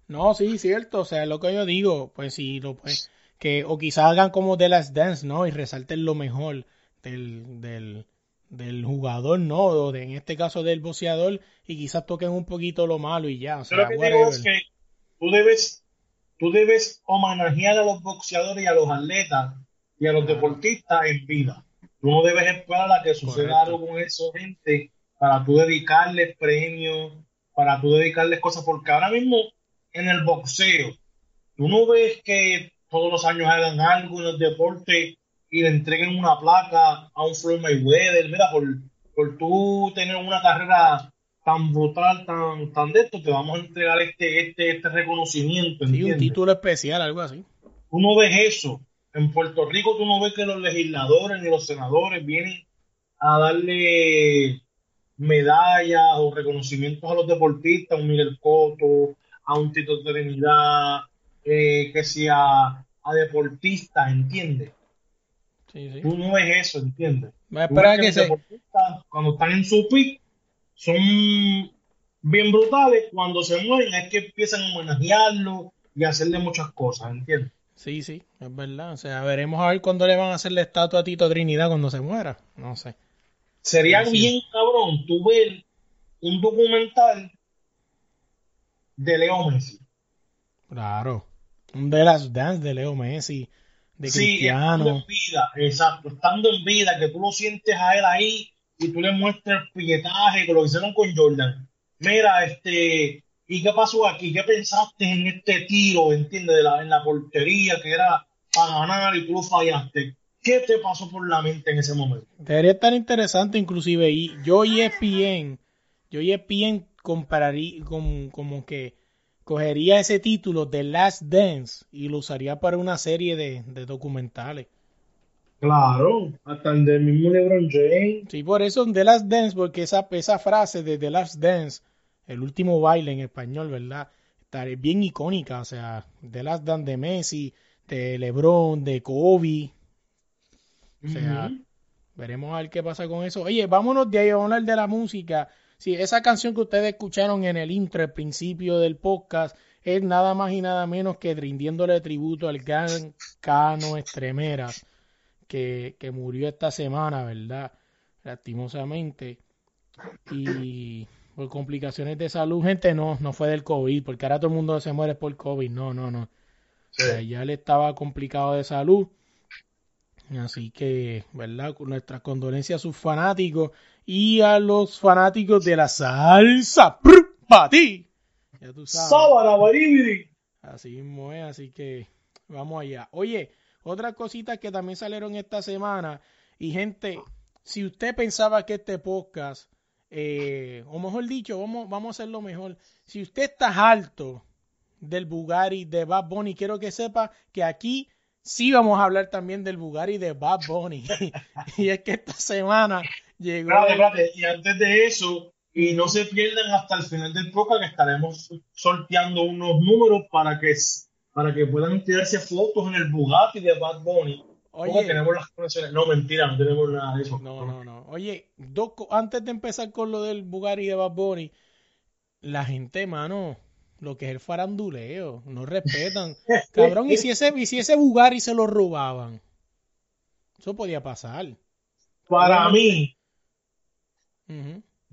No, sí, cierto, o sea, lo que yo digo, pues sí, lo pues, que, o quizás hagan como The Last Dance, ¿no? Y resalten lo mejor del, del, del jugador, ¿no? O de, en este caso del boxeador, y quizás toquen un poquito lo malo y ya, o lo que digo es que tú debes, tú debes homenajear a los boxeadores y a los atletas y a los deportistas en vida. Tú no debes esperar a que suceda Correcto. algo con esa gente para tú dedicarles premios, para tú dedicarles cosas, porque ahora mismo en el boxeo, tú no ves que todos los años hagan algo en el deporte y le entreguen una placa a un Floyd Mayweather, mira, por, por tú tener una carrera tan brutal, tan, tan de esto, te vamos a entregar este, este, este reconocimiento, Sí, un ¿entiendes? título especial, algo así. Tú no ves eso. En Puerto Rico tú no ves que los legisladores ni los senadores vienen a darle medallas o reconocimientos a los deportistas, a un Miguel Cotto, a un Tito Trinidad, eh, que sea a deportistas, ¿entiendes? Sí, sí. Tú no ves eso, ¿entiendes? Va a esperar que se... cuando están en su pick, son bien brutales. Cuando se mueren es que empiezan a homenajearlo y a hacerle muchas cosas, ¿entiendes? Sí, sí, es verdad. O sea, veremos a ver cuándo le van a hacer la estatua a Tito Trinidad cuando se muera. No sé. Sería sí. bien cabrón tú ver un documental de Leo Messi. Claro. Un The Last Dance de Leo Messi, de Sí, estando en Cristiano. vida, exacto, estando en vida, que tú lo sientes a él ahí y tú le muestras el piquetaje, que lo hicieron con Jordan. Mira, este, ¿y qué pasó aquí? ¿Qué pensaste en este tiro, entiendes, de la, en la portería que era para ganar y tú lo fallaste? ¿Qué te pasó por la mente en ese momento? Debería estar interesante inclusive. Y yo y ESPN, yo y ESPN compararía, con, como que cogería ese título de Last Dance y lo usaría para una serie de, de documentales. Claro, hasta el del mismo LeBron James. Sí, por eso The Last Dance, porque esa, esa frase de The Last Dance, el último baile en español, ¿verdad? Está bien icónica, o sea, The Last Dance de Messi, de LeBron, de Kobe. O sea, veremos a ver qué pasa con eso. Oye, vámonos de ahí, vamos a hablar de la música. Sí, esa canción que ustedes escucharon en el intro, al principio del podcast, es nada más y nada menos que rindiéndole tributo al gran Cano Estremeras, que, que murió esta semana, ¿verdad? Lastimosamente. Y por complicaciones de salud, gente, no, no fue del COVID, porque ahora todo el mundo se muere por COVID. No, no, no. Sí. O sea, ya le estaba complicado de salud. Así que, ¿verdad? Con nuestras condolencias a sus fanáticos y a los fanáticos de la salsa para ti. Ya tú sabes. Así mismo es, así que vamos allá. Oye, otras cositas que también salieron esta semana. Y gente, si usted pensaba que este podcast, eh, o mejor dicho, vamos, vamos a hacerlo mejor. Si usted está harto del Bugatti de Bad Bunny, quiero que sepa que aquí sí vamos a hablar también del Bugatti de Bad Bunny. y es que esta semana llegó. Espérate, espérate. Y antes de eso, y no se pierdan hasta el final del podcast que estaremos sorteando unos números para que, para que puedan tirarse fotos en el Bugatti de Bad Bunny. Oye, tenemos las conexiones. No, mentira, no tenemos nada de eso. No, no, no. Oye, dos antes de empezar con lo del Bugatti de Bad Bunny, la gente, mano, lo que es el faranduleo, no respetan. Cabrón, y si ese, y si ese Bugatti se lo robaban, eso podía pasar. Para mí,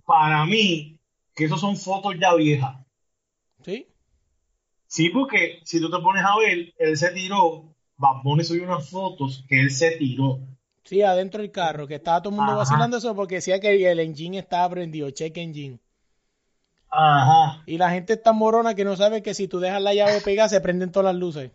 Para mí, que esos son fotos ya viejas. ¿Sí? Sí, porque si tú te pones a ver, él se tiró, Bad Bunny subió unas fotos que él se tiró. Sí, adentro del carro, que estaba todo el mundo Ajá. vacilando eso porque decía que el engine estaba prendido, check engine. Ajá, Y la gente está morona que no sabe que si tú dejas la llave pegada se prenden todas las luces.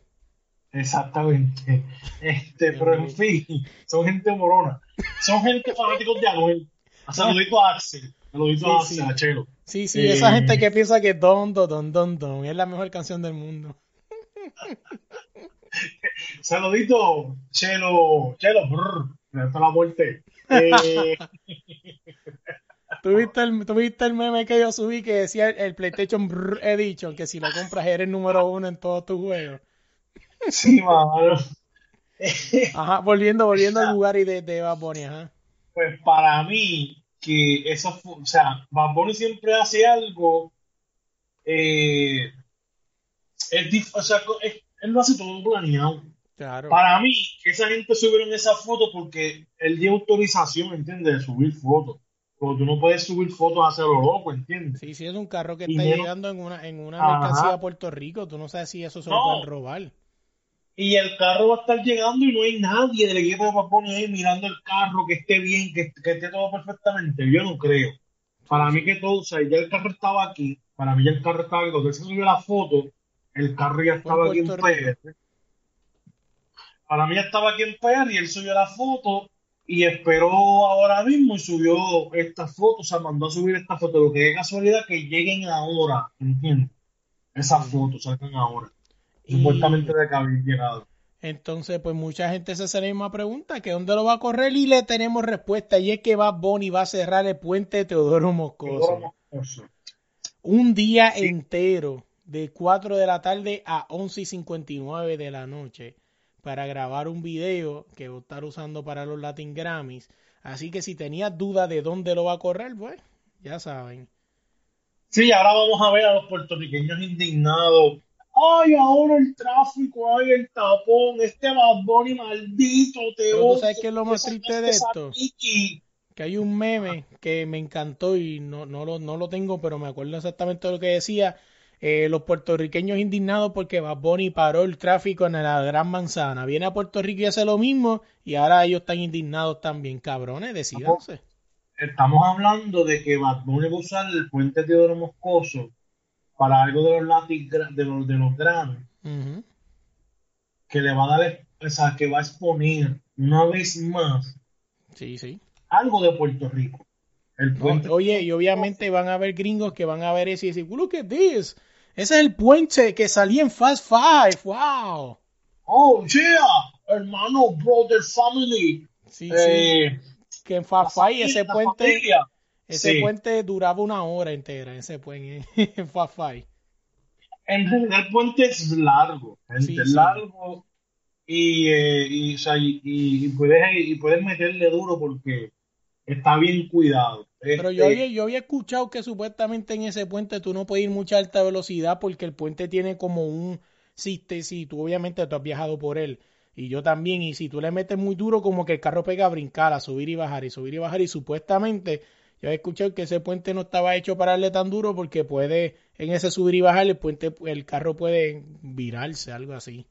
exactamente. Este, pero en fin, son gente morona. Son gente fanáticos de Anuel. Saludito a Axel. Saludito a Axel, sí. a Chelo. Sí, sí, Eh, esa gente que piensa que Don, Don, Don, Don, es la mejor canción del mundo. Saludito, Chelo, Chelo, brr, me da la muerte. Eh, ¿Tuviste el, tuviste el meme que yo subí que decía el, el PlayStation Brr Edition, que si lo compras eres número uno en todos tus juegos? sí, mano. Ajá, volviendo, volviendo al lugar y de, de Bad Bunny, ajá. Pues para mí, que eso fue, o sea, Bad Bunny siempre hace algo, eh, es dif- o sea, co- es- él lo hace todo planeado. Claro. Para mí, esa gente subieron esa foto porque él dio autorización, ¿entiendes? De subir fotos. Pero tú no puedes subir fotos a lo loco, ¿entiendes? Sí, sí, es un carro que Y está menos- llegando en una, en una mercancía a Puerto Rico. Tú no sabes si eso se lo No. pueden robar. Y el carro va a estar llegando y no hay nadie del equipo de Bunny ahí mirando el carro, que esté bien, que, que esté todo perfectamente. Yo no creo. Para mí que todo, o sea, ya el carro estaba aquí. Para mí ya el carro estaba aquí. Cuando él se subió la foto, el carro ya estaba aquí en. PR. Para mí ya estaba aquí en PR y él subió la foto y esperó ahora mismo y subió esta foto, o sea, mandó a subir esta foto. Lo que es casualidad que lleguen ahora, ¿entiendes? Esas fotos salgan ahora. Y- Supuestamente de que llegado. Entonces, pues mucha gente se hace la misma pregunta, que dónde lo va a correr y le tenemos respuesta, y es que Bad Bunny va a cerrar el puente de Teodoro Moscoso. Un día Sí. entero, de 4 de la tarde a 11 y 59 de la noche, para grabar un video que va a estar usando para los Latin Grammys. Así que si tenías duda de dónde lo va a correr, pues ya saben. Sí, ahora vamos a ver a los puertorriqueños indignados. Ay, ahora el tráfico, ay, el tapón, este Bad Bunny maldito, te Pero tú odio, sabes qué es lo más te triste de esto. que hay un meme que me encantó y no, no, lo, no lo tengo, pero me acuerdo exactamente de lo que decía. Eh, los puertorriqueños indignados porque Bad Bunny paró el tráfico en la Gran Manzana. Viene a Puerto Rico y hace lo mismo y ahora ellos están indignados también. Cabrones, decídanse. Estamos hablando de que Bad Bunny va a usar el puente Teodoro Moscoso para algo de los Latin, de los, de los Grammy, Ujú. que le va a dar, o sea, que va a exponer una vez más Sí, sí. algo de Puerto Rico. El No, puente oye, y obviamente van a haber gringos que van a ver eso y decir, look at this. Ese es el puente que salía en Fast Five. Wow. Oh, yeah, hermano, brother, family. Sí, sí. Eh, Que en Fast Five ese puente... familia. Ese Sí. puente duraba una hora entera, ese puente en Five. En realidad el puente es largo, Sí, es sí. largo y, eh, y, o sea, y, y- y puedes, y puedes meterle duro porque está bien cuidado. Pero Este, yo había, yo había escuchado que supuestamente en ese puente tú no puedes ir mucha alta velocidad porque el puente tiene como un sistema, si tú obviamente tú has viajado por él y yo también, y si tú le metes muy duro como que el carro pega a brincar, a subir y bajar y subir y bajar y supuestamente yo había escuchado que ese puente no estaba hecho para darle tan duro porque puede, en ese subir y bajar el puente, el carro puede virarse, algo así.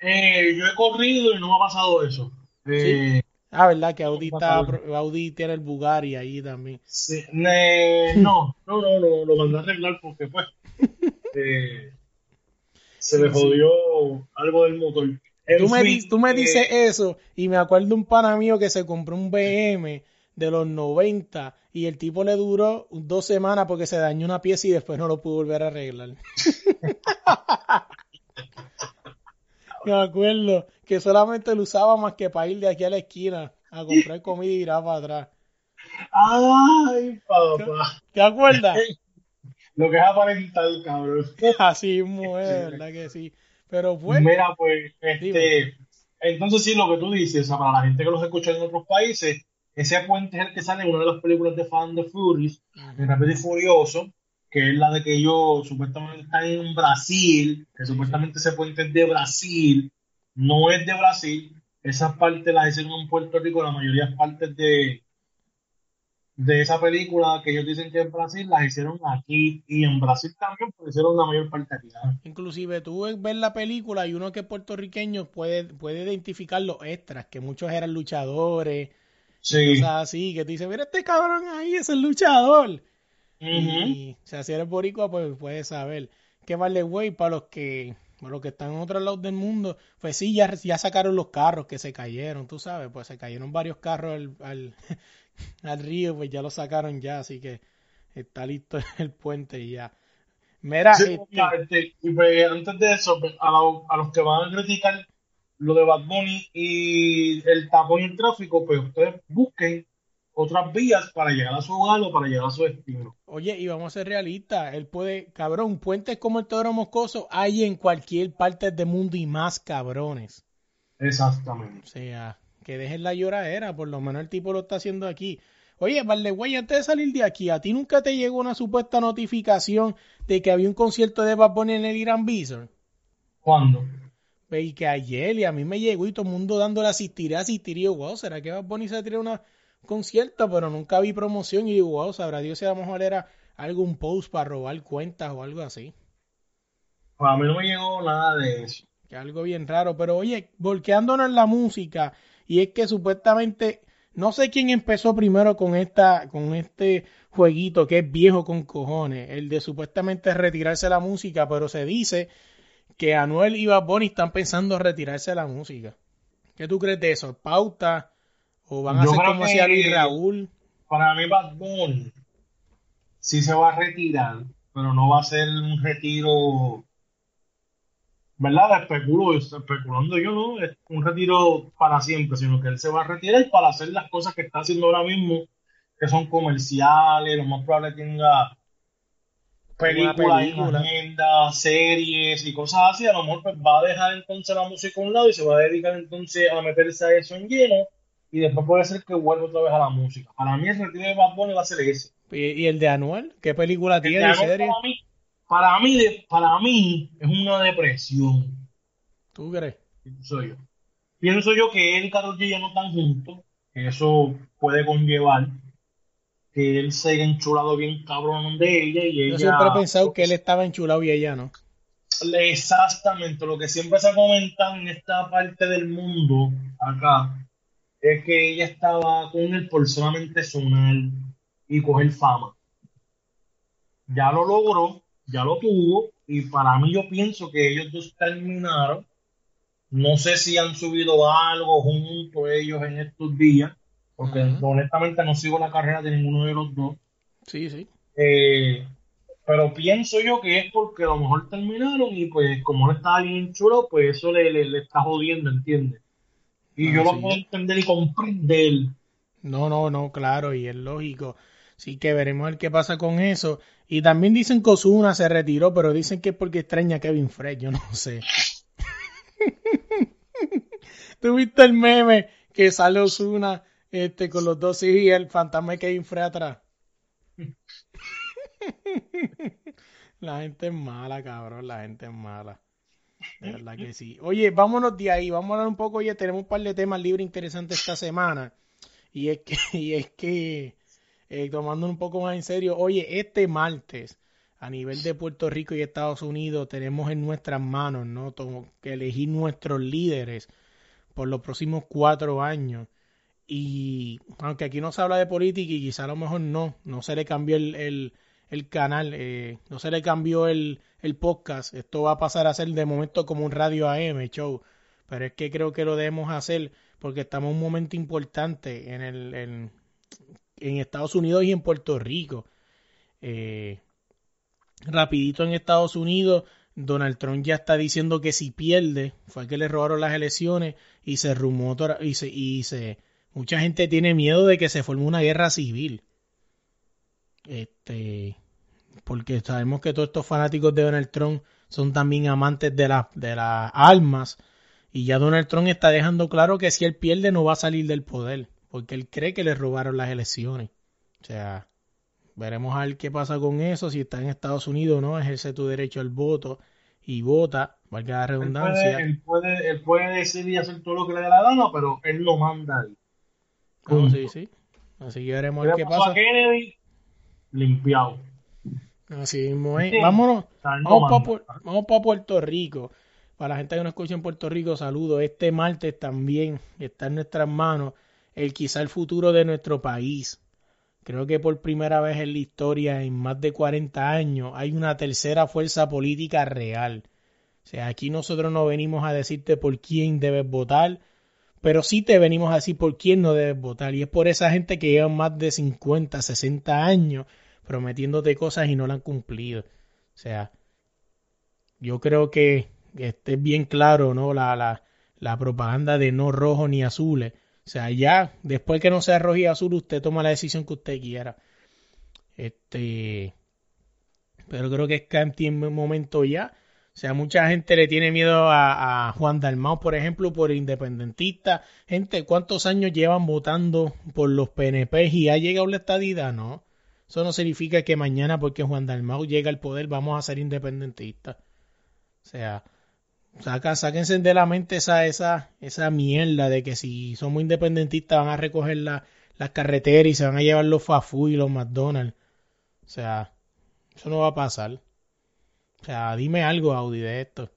eh, yo he corrido y no me ha pasado eso. Eh, Ah, verdad que Audi No está, Audi tiene el Bugatti ahí también. sí, no, no, no, no, lo mandé a arreglar porque pues eh, se Sí, sí. jodió algo del motor. Tú me, fin, tú me eh, dices eso y me acuerdo de un pana mío que se compró un BM de los 90 y el tipo le duró dos semanas porque se dañó una pieza y después no lo pudo volver a arreglar. Me acuerdo que solamente lo usaba más que para ir de aquí a la esquina a comprar comida y ir para atrás. Ay, papá. ¿Te acuerdas? Lo que es aparentar, cabrón. Así es, ¿verdad que sí? Pero pues, Mira, pues, Dime. este, entonces sí, lo que tú dices, o sea, para la gente que los escucha en otros países, ese puente es el que sale en una de las películas de Fan de Furious, de Rápido y Furioso, que es la de que ellos supuestamente están en Brasil, que supuestamente ese puente es de Brasil, no es de Brasil, esas partes las hicieron en Puerto Rico, la mayoría de partes de, de esa película que ellos dicen que es Brasil, las hicieron aquí, y en Brasil también, pues hicieron la mayor parte aquí. Inclusive tú ves la película y uno que es puertorriqueño puede, puede identificar los extras, que muchos eran luchadores, Sí. cosas así, que tú dices, mira este cabrón ahí, es el luchador. Ujú. Y o sea, si eres boricua, pues puedes saber. Que vale, güey, para los que, para los que están en otros lados del mundo, pues sí, ya, ya sacaron los carros que se cayeron, tú sabes, pues se cayeron varios carros al, al, al río, pues ya los sacaron ya, así que está listo el puente y ya. Mira, Sí, este, mira, este, y pues, antes de eso, pues, a, lo- a los que van a criticar lo de Bad Bunny y el tapón y el tráfico, pues ustedes busquen otras vías para llegar a su hogar o para llegar a su destino. Oye, y vamos a ser realistas, él puede, cabrón, puentes como el Toro Moscoso hay en cualquier parte del mundo y más cabrones. Exactamente. O sea, que dejen la lloradera, por lo menos el tipo lo está haciendo aquí. Oye, vale, güey, antes de salir de aquí, ¿a ti nunca te llegó una supuesta notificación de que había un concierto de Bad Bunny en el Irán Bison? ¿Cuándo? Y que ayer, y a mí me llegó y todo el mundo dándole asistiré, asistiré, y yo, wow, ¿será que Bad Bunny se tira una concierto? Pero nunca vi promoción y digo, wow, sabrá Dios si a lo mejor era algún post para robar cuentas o algo así. Pues a mí no me llegó nada de eso. que algo bien raro, pero oye, volqueándonos en la música, y es que supuestamente, no sé quién empezó primero con esta, con este jueguito que es viejo con cojones, el de supuestamente retirarse la música, pero se dice que Anuel y Bad Bunny están pensando retirarse la música. ¿Qué tú crees de eso? ¿Pauta? ¿O van a Yo hacer como hacía Luis Raúl? Para mí Bad Bunny sí se va a retirar, pero no va a ser un retiro, ¿verdad? Especulo, especulando yo, ¿no? Es un retiro para siempre, sino que él se va a retirar para hacer las cosas que está haciendo ahora mismo, que son comerciales, lo más probable tenga películas película. series y cosas así, a lo mejor pues, va a dejar entonces la música a un lado y se va a dedicar entonces a meterse a eso en lleno y después puede ser que vuelva otra vez a la música. Para mí el retiro de Bad Bunny va a ser ese. ¿Y, el de Anuel? ¿Qué película El tiene? de serie? para mí, para mí, para mí es una depresión, ¿Tú crees? pienso yo. Pienso yo que él y Karol G ya no están juntos, que eso puede conllevar que él se haya enchulado bien cabrón de ella y Yo ella... siempre he pensado que él estaba enchulado y ella no. Exactamente, lo que siempre se ha comentado en esta parte del mundo, acá, es que ella estaba con él por solamente sonar y coger fama. Ya lo logró, ya lo tuvo, y para mí yo pienso que ellos dos terminaron. No sé si han subido algo juntos ellos en estos días, porque honestamente no sigo la carrera de ninguno de los dos. Sí, sí. Eh, pero pienso yo que es porque a lo mejor terminaron y pues como él estaba bien chulo, pues eso le, le, le está jodiendo, ¿entiendes? Y Ah, yo lo puedo entender y comprender. No, no, no, claro, y es lógico. Así que veremos el qué pasa con eso. Y también dicen que Ozuna se retiró, pero dicen que es porque extraña a Kevin Fred, yo no sé. ¿Tú viste el meme que sale Ozuna Este, con los dos hijos y el fantasma de Kevin Frey atrás. La gente es mala, cabrón, la gente es mala. De verdad que sí. Oye, vámonos de ahí, vamos a hablar un poco, oye, tenemos un par de temas libres interesantes esta semana. Y es que, y es que, eh, tomando un poco más en serio, oye, este martes, a nivel de Puerto Rico y Estados Unidos, tenemos en nuestras manos, ¿no? Que elegir nuestros líderes por los próximos cuatro años. Y aunque aquí no se habla de política y quizá a lo mejor no, no se le cambió el, el, canal, eh, no se le cambió el, el podcast, esto va a pasar a ser de momento como un radio AM show, pero es que creo que lo debemos hacer porque estamos en un momento importante en, el, en, en Estados Unidos y en Puerto Rico. Eh, rapidito en Estados Unidos, Donald Trump ya está diciendo que si pierde, fue que le robaron las elecciones y se rumó y se, y se mucha gente tiene miedo de que se forme una guerra civil. Este, porque sabemos que todos estos fanáticos de Donald Trump son también amantes de, la, de las armas. Y ya Donald Trump está dejando claro que si él pierde no va a salir del poder, porque él cree que le robaron las elecciones. O sea, veremos a ver qué pasa con eso, si está en Estados Unidos o no, ejerce tu derecho al voto y vota, valga la Él puede, redundancia. él, puede, él puede decir y hacer todo lo que le dé la gana, pero él lo manda ahí. No, sí, sí. Así que veremos qué pasa. a Kennedy, limpiado. Así mismo es. Sí. Vámonos, vamos para vamos pa Puerto Rico. Para la gente que nos escucha en Puerto Rico, saludos. Este martes también está en nuestras manos el quizá el futuro de nuestro país. Creo que por primera vez en la historia, en más de 40 años, hay una tercera fuerza política real. O sea, aquí nosotros no venimos a decirte por quién debes votar, pero sí te venimos a decir por quién no debes votar. Y es por esa gente que lleva más de 50, 60 años prometiéndote cosas y no la han cumplido. O sea, yo creo que, esté bien claro, ¿no? La, la, la propaganda de no rojo ni azules. O sea, ya, después que no sea rojo y azul, usted toma la decisión que usted quiera. Este, pero creo que es en momento ya. O sea, mucha gente le tiene miedo a, Juan Dalmau, por ejemplo, por independentista. Gente, ¿cuántos años llevan votando por los PNP y ha llegado la estadidad? No. Eso no significa que mañana, porque Juan Dalmau llega al poder, vamos a ser independentistas. O sea, saca, sáquense de la mente esa, esa, esa mierda de que si somos independentistas van a recoger la, las carreteras y se van a llevar los Fafú y los McDonald's. O sea, eso no va a pasar. O sea, dime algo, Audi, de esto.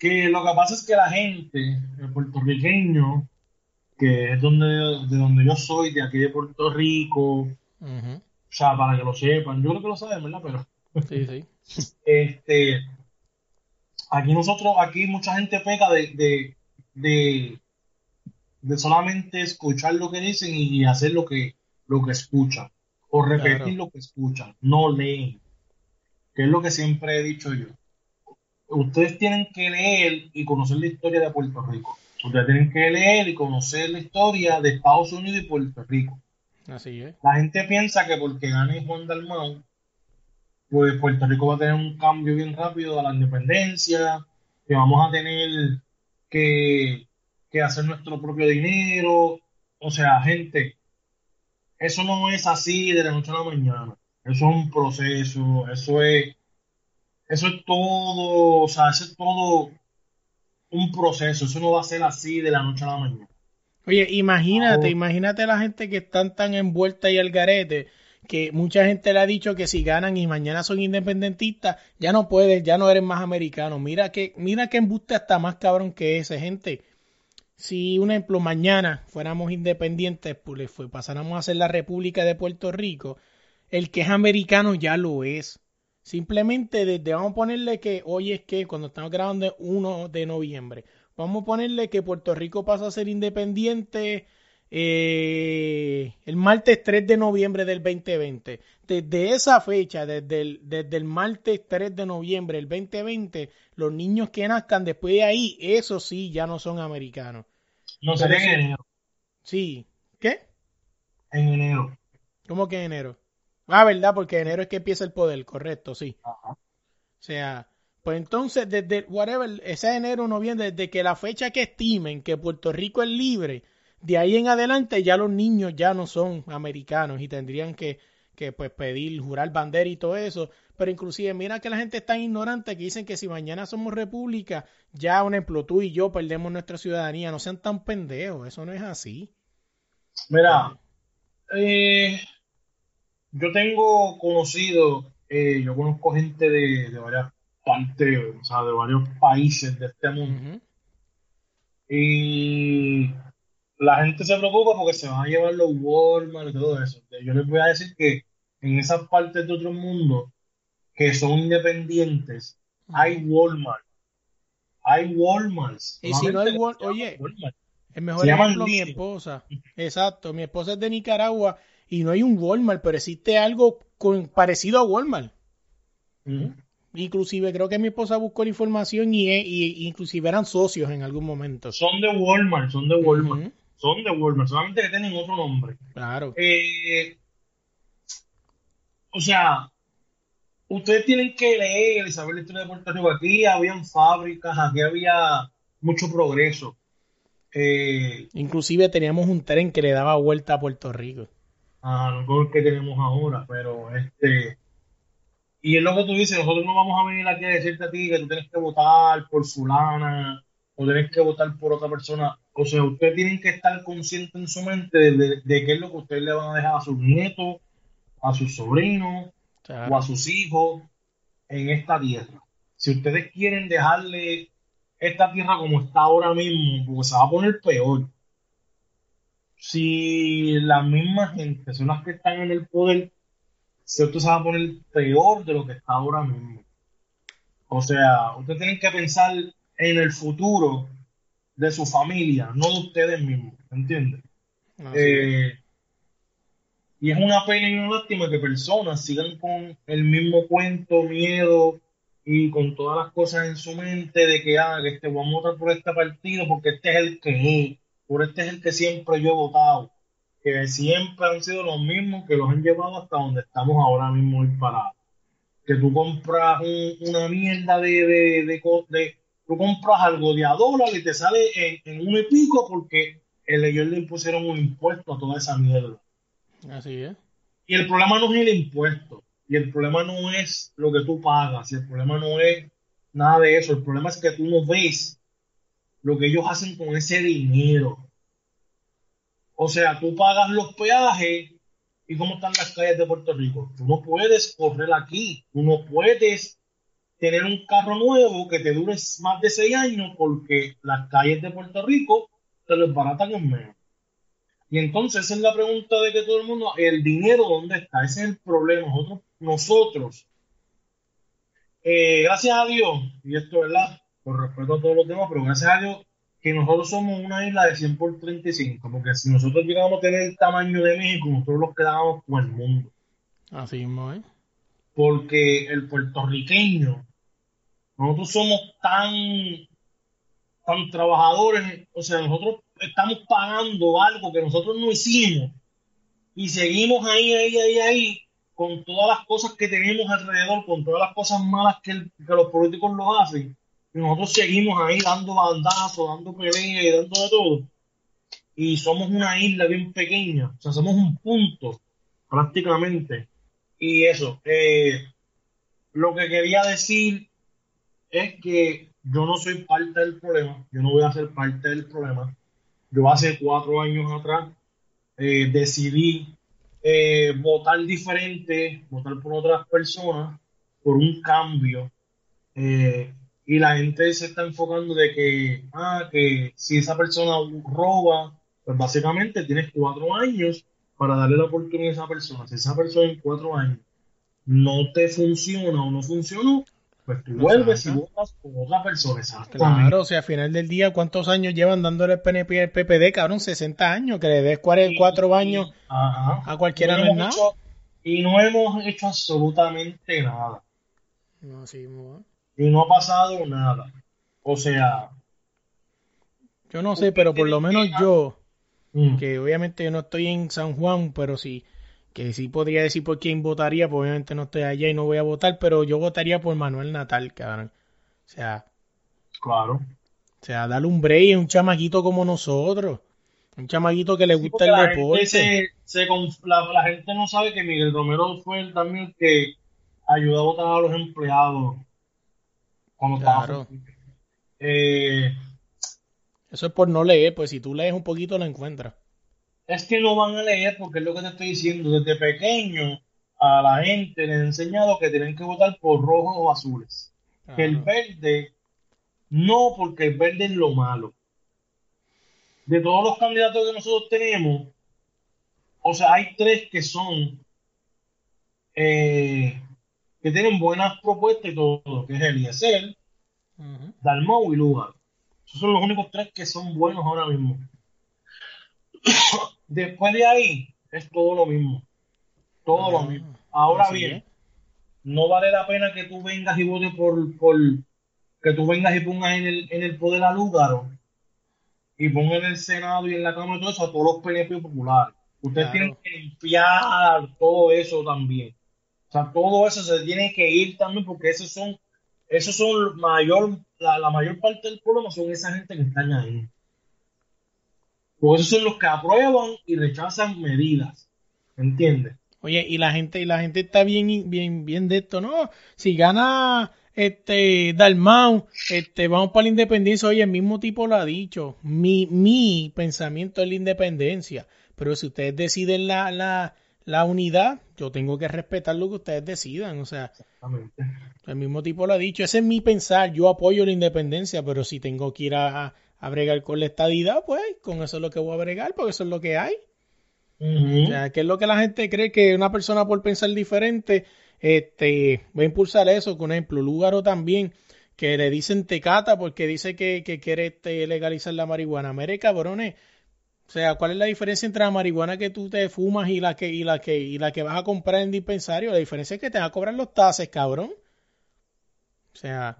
Que lo que pasa es que la gente, el puertorriqueño, que es donde, de donde yo soy, de aquí de Puerto Rico, o sea, para que lo sepan, yo creo que lo saben, ¿verdad? Pero Sí, sí. este, aquí nosotros, aquí mucha gente peca de, de, de, de solamente escuchar lo que dicen y hacer lo que, lo que escuchan, o repetir Claro. lo que escuchan, no leen, que es lo que siempre he dicho yo. Ustedes tienen que leer y conocer la historia de Puerto Rico. Ustedes tienen que leer y conocer la historia de Estados Unidos y Puerto Rico. Así es. La gente piensa que porque gane Juan Dalmau, pues Puerto Rico va a tener un cambio bien rápido a la independencia, que vamos a tener que, que hacer nuestro propio dinero. O sea, gente, eso no es así de la noche a la mañana. Eso es un proceso, eso es, eso es todo, o sea, eso es todo un proceso. Eso no va a ser así de la noche a la mañana. Oye, imagínate, Oh. imagínate la gente que están tan envuelta y al garete que mucha gente le ha dicho que si ganan y mañana son independentistas, ya no puedes, ya no eres más americano. Mira que, mira que embuste hasta más cabrón que ese, gente. Si, un ejemplo, mañana fuéramos independientes, pues fue, pasáramos a ser la República de Puerto Rico, el que es americano ya lo es. Simplemente desde, vamos a ponerle que hoy es que, cuando estamos grabando es 1 de noviembre, vamos a ponerle que Puerto Rico pasa a ser independiente eh, el martes 3 de noviembre del 2020. Desde esa fecha, desde el, desde el martes 3 de noviembre del 2020, los niños que nazcan después de ahí, eso sí, ya no son americanos. No será en enero. Sí. ¿Qué? En enero. ¿Cómo que enero? Ah, ¿verdad? Porque enero es que empieza el poder, correcto, sí. Ajá. O sea, pues entonces, desde whatever, ese enero, noviembre, desde que la fecha que estimen que Puerto Rico es libre, de ahí en adelante ya los niños ya no son americanos y tendrían que, que pues pedir, jurar bandera y todo eso. Pero inclusive mira que la gente es tan ignorante que dicen que si mañana somos república, ya un ejemplo, tú y yo perdemos nuestra ciudadanía. No sean tan pendejos, eso no es así. Mira, eh, yo tengo conocido, eh, yo conozco gente de, de varias partes, o sea, de varios países de este mundo. Y la gente se preocupa porque se van a llevar los Walmart y todo eso. Yo les voy a decir que en esas partes de otro mundo que son independientes, hay Walmart. Hay Walmarts. Y si no hay Solamente Wal- se llaman oye, Walmart. El mejor ejemplo, mi esposa. Exacto, mi esposa es de Nicaragua y no hay un Walmart, pero existe algo con, parecido a Walmart. Ujú. Inclusive creo que mi esposa buscó la información y, y- inclusive eran socios en algún momento. Son de Walmart, son de Walmart. Son de Walmart, solamente que tienen otro nombre. claro. Eh, o sea, ustedes tienen que leer y saber la historia de Puerto Rico. Aquí habían fábricas, aquí había mucho progreso. Eh, Inclusive teníamos un tren que le daba vuelta a Puerto Rico. A lo mejor que tenemos ahora, pero este. Y es lo que tú dices, nosotros no vamos a venir aquí a decirte a ti que tú tienes que votar por fulana o tienes que votar por otra persona. O sea, ustedes tienen que estar conscientes en su mente de, de- de qué es lo que ustedes le van a dejar a sus nietos, a sus sobrinos Claro. o a sus hijos en esta tierra. Si ustedes quieren dejarle esta tierra como está ahora mismo, porque se va a poner peor. Si la misma gente son las que están en el poder, esto se va a poner peor de lo que está ahora mismo. O sea, ustedes tienen que pensar en el futuro de su familia, no de ustedes mismos, ¿entiendes? Eh, y es una pena y una lástima que personas sigan con el mismo cuento, miedo y con todas las cosas en su mente de que, ah, que este, vamos a votar por este partido porque este es el que es, por este es el que siempre yo he votado, que siempre han sido los mismos que los han llevado hasta donde estamos ahora mismo hoy parados. Que tú compras un- una mierda de, de, de- tú compras algo de a dólar y te sale en, en uno y pico porque el ellos le impusieron un impuesto a toda esa mierda. Así es. Y el problema no es el impuesto, y el problema no es lo que tú pagas, y el problema no es nada de eso, el problema es que tú no ves lo que ellos hacen con ese dinero. O sea, tú pagas los peajes y cómo están las calles de Puerto Rico. Tú no puedes correr aquí, tú no puedes tener un carro nuevo que te dure más de seis años porque las calles de Puerto Rico te lo baratan en menos. Y entonces esa es la pregunta de que todo el mundo, el dinero, ¿dónde está? Ese es el problema. Nosotros, eh, gracias a Dios, y esto es verdad, por respeto a todos los demás, pero gracias a Dios que nosotros somos una isla de 100 por 35, porque si nosotros llegamos a tener el tamaño de México, nosotros los quedábamos con el mundo. Así mismo, ¿eh? Porque el puertorriqueño, nosotros somos tan, tan trabajadores, o sea, nosotros estamos pagando algo que nosotros no hicimos y seguimos ahí, ahí, ahí, ahí, con todas las cosas que tenemos alrededor, con todas las cosas malas que, el- que los políticos nos hacen, nosotros seguimos ahí dando bandazos, dando peleas y dando de todo. Y somos una isla bien pequeña, o sea, somos un punto prácticamente. Y eso, eh, lo que quería decir es que yo no soy parte del problema, yo no voy a ser parte del problema. Yo hace cuatro años atrás eh, decidí eh, votar diferente, votar por otras personas, por un cambio. Y la gente se está enfocando de que, ah, que si esa persona roba, pues básicamente tienes cuatro años para darle la oportunidad a esa persona. Si esa persona en cuatro años no te funciona o no funcionó, pues tú vuelves y votas por otra persona. Claro, o sea, al final del día, ¿cuántos años llevan dándole el PNP el PPD, cabrón? 60 años, que le des 44 años Ajá. a cualquiera no no es nada. hemos hecho- y no hemos hecho absolutamente nada. No, mismo, ¿eh? Y no ha pasado nada. O sea, Yo no sé, pero por lo menos yo, mm, que obviamente yo no estoy en San Juan, pero sí, que sí podría decir por quién votaría, pues obviamente no estoy allá y no voy a votar, pero yo votaría por Manuel Natal, cabrón. O sea, claro. o sea, darle un break a un chamaquito como nosotros. Un chamaguito que le gusta el la gente, deporte. se, la, la gente no sabe que Miguel Romero fue el también que ayudó a votar a los empleados cuando estaba Claro. Eh, Eso es por no leer, pues si tú lees un poquito lo encuentras. es que no van a leer porque es lo que te estoy diciendo. Desde pequeño a la gente les he enseñado que tienen que votar por rojos o azules. Que el verde, no porque el verde es lo malo. De todos los candidatos que nosotros tenemos, o sea, hay tres que son, eh, que tienen buenas propuestas y todo, que es Eliezer, Ujú. Dalmau y Lugar. Esos son los únicos tres que son buenos ahora mismo. Después de ahí, es todo lo mismo. Todo lo Ah, mismo. Ahora bien, no vale la pena que tú vengas y votes por, por que tú vengas y pongas en el, en el poder a Lúgaro y pongas en el Senado y en la Cámara y todo eso a todos los PNP populares. Ustedes Claro. tienen que limpiar todo eso también. O sea, todo eso se tiene que ir también porque esos son, esos son mayor, la, mayor parte del problema son esa gente que están ahí. Porque esos son los que aprueban y rechazan medidas. ¿Entiendes? Oye, y la gente, y la gente está bien, bien, bien de esto, ¿no? Si gana este Dalmau, este, vamos para la independencia. Oye, el mismo tipo lo ha dicho. Mi, mi pensamiento es la independencia. Pero si ustedes deciden la, la, la unidad, yo tengo que respetar lo que ustedes decidan. O sea, el mismo tipo lo ha dicho. Ese es mi pensar. Yo apoyo la independencia, pero si tengo que ir a, a bregar con la estadidad, pues con eso es lo que voy a bregar, porque eso es lo que hay. O sea, que es lo que la gente cree que una persona por pensar diferente este, va a impulsar eso. Por ejemplo, Lúgaro también, que le dicen tecata porque dice que, que quiere este, legalizar la marihuana. Mire, cabrones. O sea, ¿cuál es la diferencia entre la marihuana que tú te fumas y la que, y la que, y la que vas a comprar en dispensario? La diferencia es que te van a cobrar los tases, cabrón. O sea,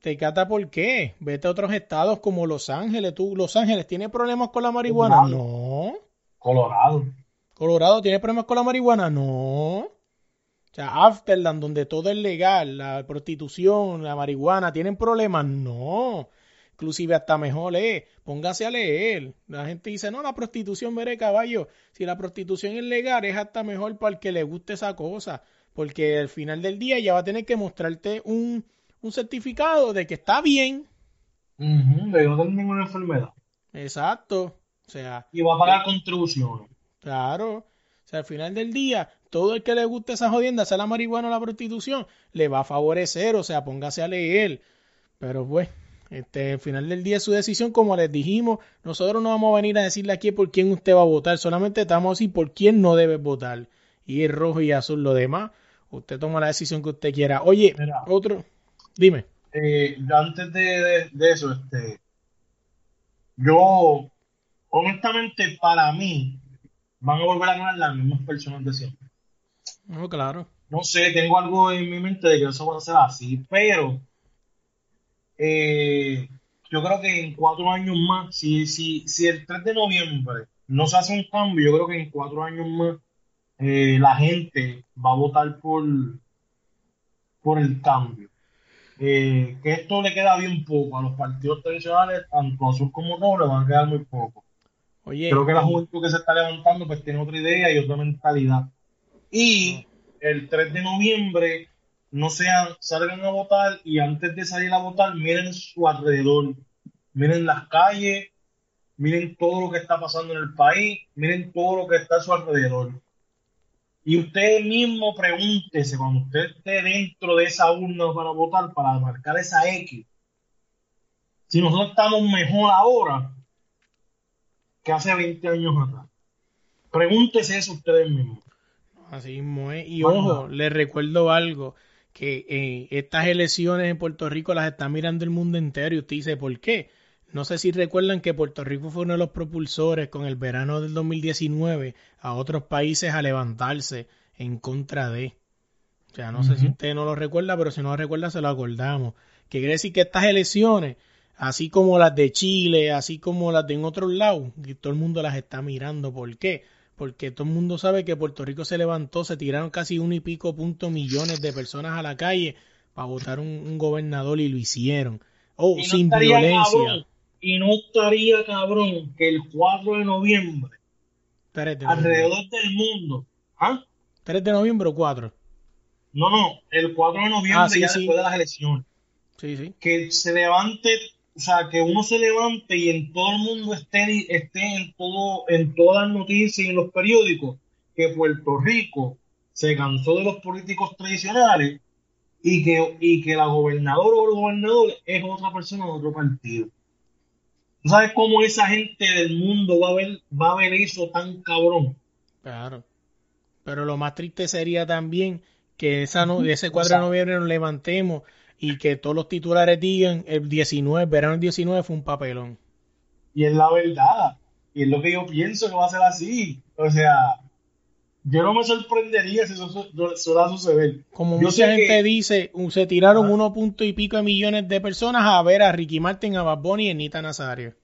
tecata ¿por qué? Vete a otros estados como Los Ángeles. ¿Tú, Los Ángeles, tiene problemas con la marihuana? No. Colorado. Colorado tiene problemas con la marihuana, no. O sea, Amsterdam, donde todo es legal, la prostitución, la marihuana, ¿tienen problemas? No. Inclusive hasta mejor es, póngase a leer. La gente dice, no, la prostitución, veré caballo. Si la prostitución es legal, es hasta mejor para el que le guste esa cosa. Porque al final del día ya va a tener que mostrarte un, un certificado de que está bien. Ujú, de que no tiene ninguna enfermedad. Exacto. O sea, Y va a pagar contribuciones. Claro. O sea, al final del día, todo el que le guste esa jodienda, sea la marihuana o la prostitución, le va a favorecer, o sea, póngase a leer. Pero pues, este, al final del día es su decisión, como les dijimos, nosotros no vamos a venir a decirle aquí por quién usted va a votar, solamente estamos a decir por quién no debe votar. Y es rojo y azul lo demás. Usted toma la decisión que usted quiera. Oye, Mira. otro, dime. Eh, yo antes de, de- de eso, este, yo, honestamente, para mí, van a volver a ganar las mismas personas de siempre. No, claro. No sé, tengo algo en mi mente de que eso va a ser así, pero eh, yo creo que en cuatro años más, si, si, si el 3 de noviembre no se hace un cambio, yo creo que en cuatro años más eh, la gente va a votar por, por el cambio. Eh, que esto le queda bien poco a los partidos tradicionales, tanto azul como rojo, le van a quedar muy poco. Oye, Creo que la juventud que se está levantando pues tiene otra idea y otra mentalidad. Y el 3 de noviembre no sean, salgan a votar y antes de salir a votar miren su alrededor, miren las calles, miren todo lo que está pasando en el país, miren todo lo que está a su alrededor. Y usted mismo pregúntese cuando usted esté dentro de esa urna para votar, para marcar esa X, si nosotros estamos mejor ahora que hace 20 años atrás. Pregúntese eso ustedes mismos. Así mismo. Y ojo, les recuerdo algo, que eh, estas elecciones en Puerto Rico las está mirando el mundo entero y usted dice, ¿por qué? No sé si recuerdan que Puerto Rico fue uno de los propulsores con el verano del 2019 a otros países a levantarse en contra de. O sea, no sé si usted no lo recuerda, pero si no lo recuerda se lo acordamos. Que quiere decir que estas elecciones, así como las de Chile, así como las de en otros lados, que todo el mundo las está mirando. ¿Por qué? Porque todo el mundo sabe que Puerto Rico se levantó, se tiraron casi uno y pico punto millones de personas a la calle para votar un, un gobernador y lo hicieron. Oh, no sin violencia. cabrón, y no estaría cabrón que el 4 de noviembre, 3 de noviembre. alrededor del mundo, ¿ah? 3 de noviembre o 4. No, no, el 4 de noviembre Ah, sí, ya sí. después de las elecciones. Sí, sí. que se levante, o sea, que uno se levante y en todo el mundo esté, esté en todo, en todas las noticias y en los periódicos que Puerto Rico se cansó de los políticos tradicionales y que, y que la gobernadora o el gobernador es otra persona de otro partido. ¿Tú sabes cómo esa gente del mundo va a ver, va a ver eso tan cabrón? Claro. Pero lo más triste sería también que esa no, ese 4 de noviembre nos levantemos y que todos los titulares digan el 19, verano del 19 fue un papelón. Y es la verdad. Y es lo que yo pienso que va a ser así. O sea, yo no me sorprendería si eso suele suceder. Como Yo mucha gente que- dice, se tiraron Ah. uno punto y pico de millones de personas a ver a Ricky Martin, a Bad Bunny y a Nita Nazario.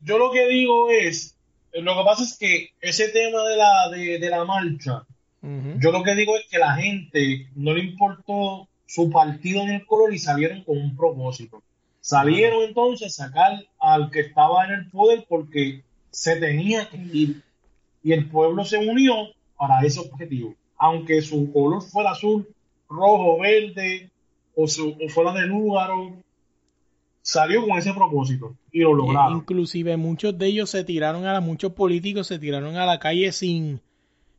Yo lo que digo es, lo que pasa es que ese tema de la, de, de la marcha, yo lo que digo es que la gente no le importó su partido ni el color y salieron con un propósito. Salieron entonces a sacar al que estaba en el poder porque se tenía que ir y el pueblo se unió para ese objetivo. Aunque su color fuera azul, rojo, verde o, su, o fuera de Lúgaro, salió con ese propósito y lo Eh, lograron. Inclusive muchos de ellos se tiraron a la, muchos políticos se tiraron a la calle sin,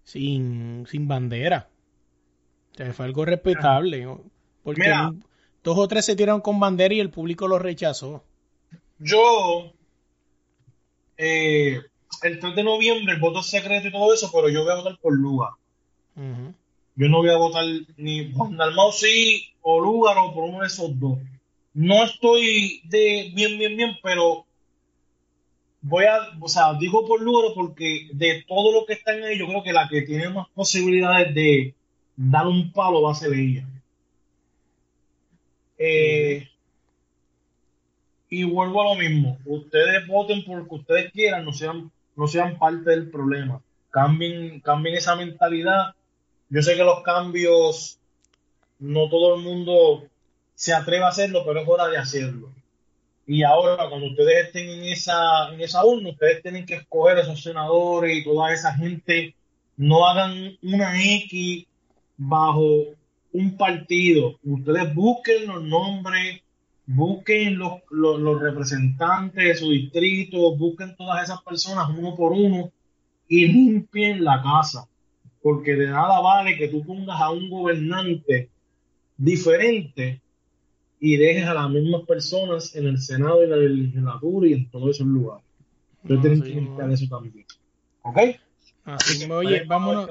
sin, sin bandera. O sea, fue algo respetable. Porque Mira. dos o tres se tiraron con bandera y el público lo rechazó. Yo, eh, el 3 de noviembre, el voto secreto y todo eso, pero yo voy a votar por Lugar. Ujú. Yo no voy a votar ni Juan Dalmau sí o Lugar o por uno de esos dos. No estoy de bien, bien, bien, pero voy a, o sea, digo por Lugar porque de todo lo que está en ahí, yo creo que la que tiene más posibilidades de dar un palo va a ser ella. Eh, y vuelvo a lo mismo. Ustedes voten por lo que ustedes quieran, no sean, no sean parte del problema. Cambien, cambien esa mentalidad. Yo sé que los cambios, no todo el mundo se atreve a hacerlo, pero es hora de hacerlo. Y ahora, cuando ustedes estén en esa, en esa urna, ustedes tienen que escoger esos senadores y toda esa gente. No hagan una X bajo un partido. Ustedes busquen los nombres, busquen los, los, los representantes de su distrito, busquen todas esas personas uno por uno y limpien la casa. Porque de nada vale que tú pongas a un gobernante diferente y dejes a las mismas personas en el Senado y la legislatura y en todos esos lugares. Ustedes No, sí, que limpiar eso también. ¿Ok? Así oye, vámonos.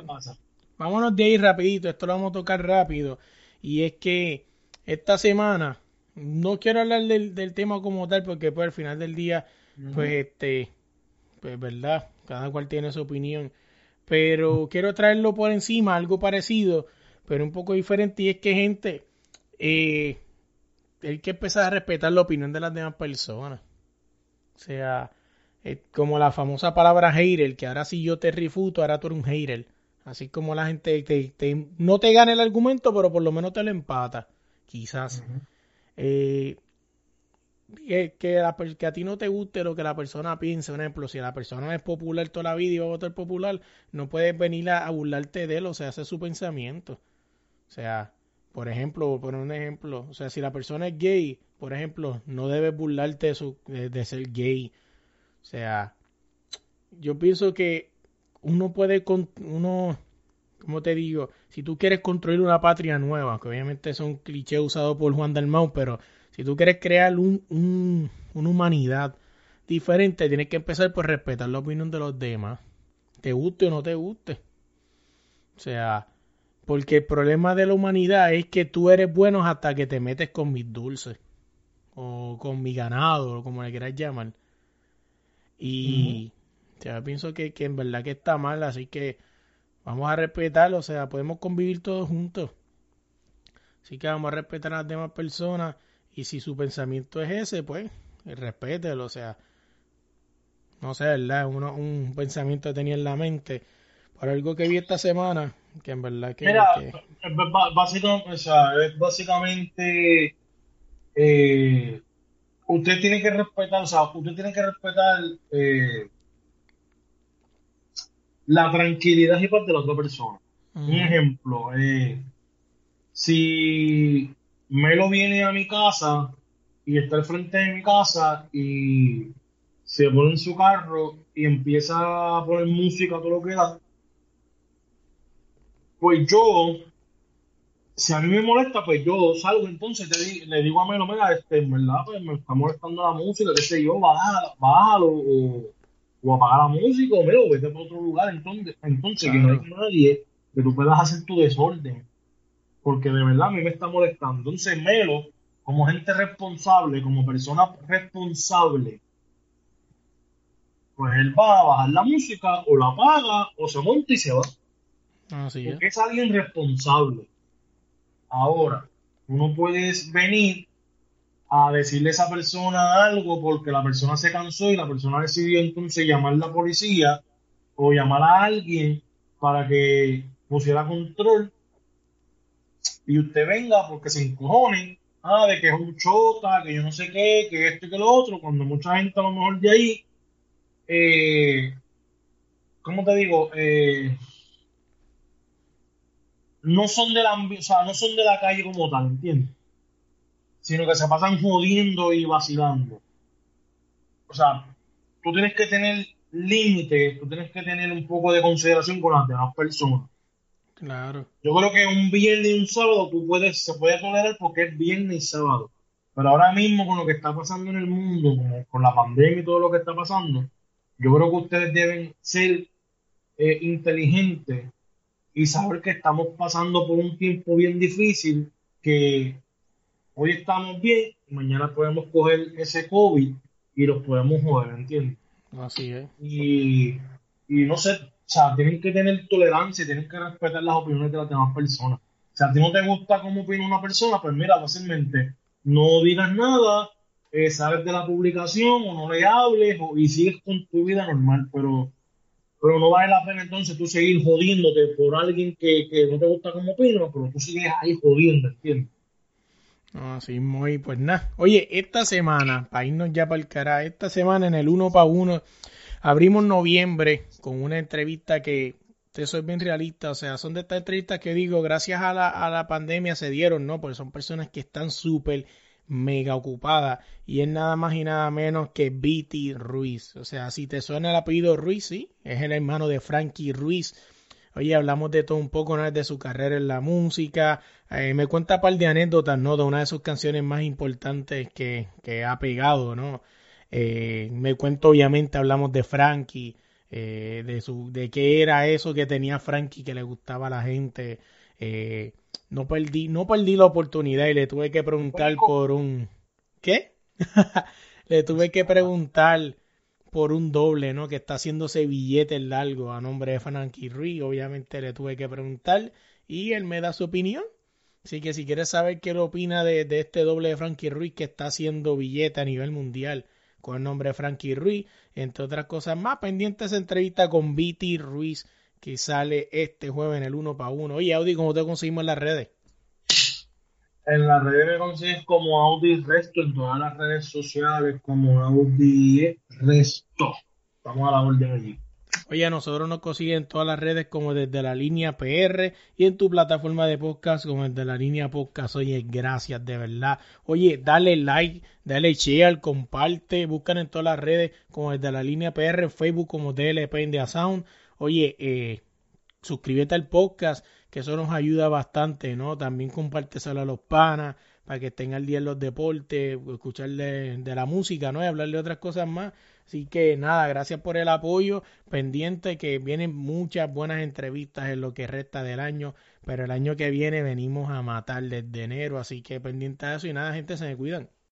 Vámonos de ahí rapidito, esto lo vamos a tocar rápido. Y es que esta semana, no quiero hablar del, del tema como tal, porque pues al final del día, pues este, pues verdad, cada cual tiene su opinión. Pero quiero traerlo por encima, algo parecido, pero un poco diferente, y es que gente, eh, hay que empezar a respetar la opinión de las demás personas. O sea, es como la famosa palabra hater, que ahora si yo te refuto, ahora tú eres un hater. Así como la gente te, te- no te gana el argumento, pero por lo menos te lo empata. Quizás. Eh, que, que, la que a ti no te guste lo que la persona piense. Por ejemplo, si la persona es popular toda la vida y va a votar popular, no puedes venir a, a burlarte de él. O sea, es su pensamiento. O sea, por ejemplo, por un ejemplo, o sea, si la persona es gay, por ejemplo, no debes burlarte de, su, de, de ser gay. O sea, yo pienso que uno puede, con, uno, ¿cómo te digo? Si tú quieres construir una patria nueva, que obviamente es un cliché usado por Juan Dalmau, pero si tú quieres crear un, un, una humanidad diferente, tienes que empezar por respetar la opinión de los demás, te guste o no te guste. O sea, porque el problema de la humanidad es que tú eres bueno hasta que te metes con mis dulces, o con mi ganado, o como le quieras llamar. Y o sea, pienso que, que en verdad que está mal, así que vamos a respetarlo, o sea, podemos convivir todos juntos. Así que vamos a respetar a las demás personas y si su pensamiento es ese, pues respételo, o sea, no sé, ¿verdad? Uno, un pensamiento que tenía en la mente por algo que vi esta semana, que en verdad que... Mira, que- básicamente, o sea, es básicamente eh, usted tiene que respetar, o sea, usted tiene que respetar eh, la tranquilidad y paz de la otra persona. Un ejemplo, eh, si Melo viene a mi casa y está al frente de mi casa y se pone en su carro y empieza a poner música, todo lo que da, pues yo, si a mí me molesta, pues yo salgo entonces te le digo a Melo, mira, este, en verdad, pues me está molestando la música, qué sé yo, bájalo, bájalo, o, o apaga la música, o Melo, vete para otro lugar, entonces, entonces que no hay nadie que tú puedas hacer tu desorden, porque de verdad a mí me está molestando. Entonces Melo, como gente responsable, como persona responsable, pues él va a bajar la música, o la apaga, o se monta y se va. Así es. Porque es alguien responsable. Ahora, tú no puedes venir a decirle a esa persona algo porque la persona se cansó y la persona decidió entonces llamar a la policía o llamar a alguien para que pusiera control y usted venga porque se encojone, ah, de que es un chota, que yo no sé qué, que esto y que lo otro, cuando mucha gente a lo mejor de ahí, eh, ¿cómo te digo? Eh, no son de la, ambi- o sea, no son de la calle como tal, ¿entiendes? Sino que se pasan jodiendo y vacilando. O sea, tú tienes que tener límites, tú tienes que tener un poco de consideración con las demás personas. Claro. Yo creo que un viernes y un sábado tú puedes, se puede tolerar porque es viernes y sábado. Pero ahora mismo con lo que está pasando en el mundo, con, con la pandemia y todo lo que está pasando, yo creo que ustedes deben ser eh, inteligentes y saber que estamos pasando por un tiempo bien difícil, que hoy estamos bien, mañana podemos coger ese COVID y los podemos joder, ¿entiendes? Así es. Y, y no sé, o sea, tienen que tener tolerancia y tienen que respetar las opiniones de las demás personas. O sea, a ti no te gusta cómo opina una persona, pues mira, fácilmente no digas nada, eh, sales de la publicación o no le hables o, y sigues con tu vida normal, pero, pero no vale la pena entonces tú seguir jodiéndote por alguien que, que no te gusta cómo opina, pero tú sigues ahí jodiendo, ¿entiendes? Así muy, pues nada. Oye, esta semana, para irnos ya para el cara, esta semana en el uno para uno, abrimos noviembre con una entrevista que, te soy bien realista, o sea, son de estas entrevistas que digo, gracias a la, a la pandemia se dieron, ¿no? Porque son personas que están súper mega ocupadas y es nada más y nada menos que Viti Ruiz. O sea, si te suena el apellido Ruiz, sí, es el hermano de Frankie Ruiz. Oye, hablamos de todo un poco, ¿no? De su carrera en la música. Eh, me cuenta un par de anécdotas, ¿no? De una de sus canciones más importantes que, que ha pegado, ¿no? Eh, me cuento, obviamente, hablamos de Frankie, eh, de su, de qué era eso que tenía Frankie que le gustaba a la gente. No perdí, no perdí la oportunidad y le tuve que preguntar por un, ¿qué? le tuve que preguntar por un doble, ¿no? Que está haciéndose billetes largo a nombre de Frankie Ruiz. Obviamente le tuve que preguntar y él me da su opinión. Así que si quieres saber qué él opina de, de este doble de Frankie Ruiz que está haciendo billete a nivel mundial con el nombre de Frankie Ruiz, entre otras cosas más, pendiente esa entrevista con Viti Ruiz que sale este jueves en el 1 para 1. Oye, Audi, ¿cómo te conseguimos en las redes? En las redes me consigues como Audi Resto, en todas las redes sociales como Audi Resto. Estamos a la orden allí. Oye, a nosotros nos consiguen en todas las redes como desde la línea PR y en tu plataforma de podcast como desde la línea podcast. Oye, gracias de verdad. Oye, dale like, dale share, comparte, buscan en todas las redes como desde la línea PR, Facebook como DLP India Sound. Oye, eh, suscríbete al podcast, que eso nos ayuda bastante, ¿no? También compárteselo a los panas para que estén al día en los deportes, escucharle de la música, ¿no? Y hablarle de otras cosas más. Así que nada, gracias por el apoyo, pendiente que vienen muchas buenas entrevistas en lo que resta del año, pero el año que viene venimos a matar desde enero, así que pendiente de eso y nada, gente, se me cuidan.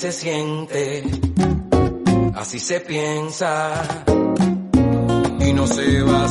se siente, así se piensa. Y no se va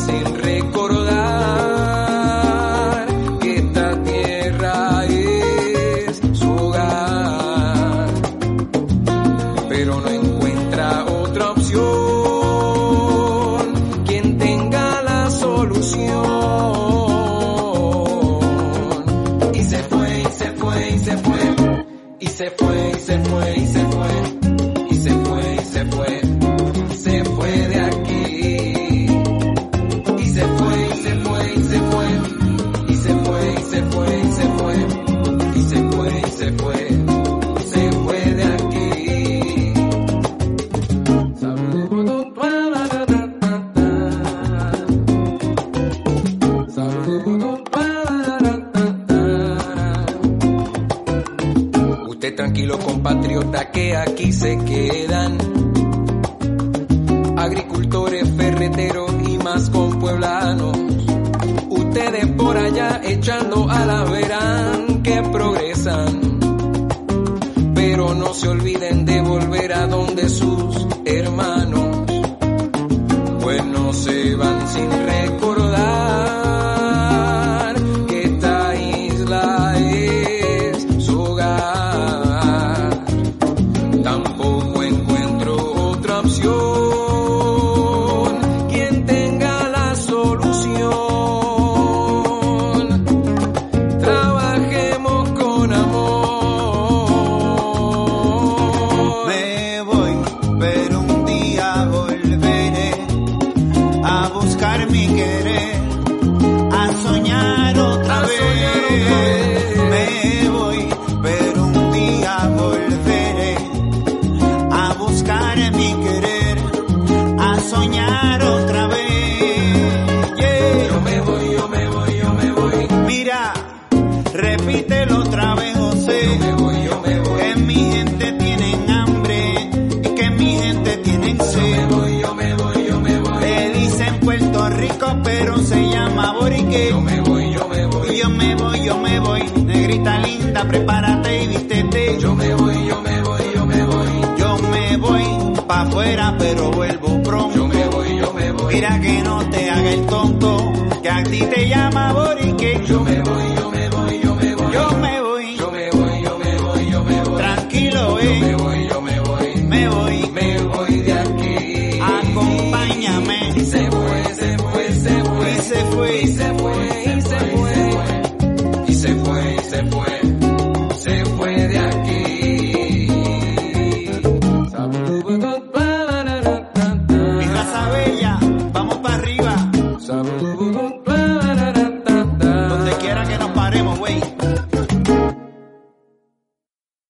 compatriota que aquí se quedan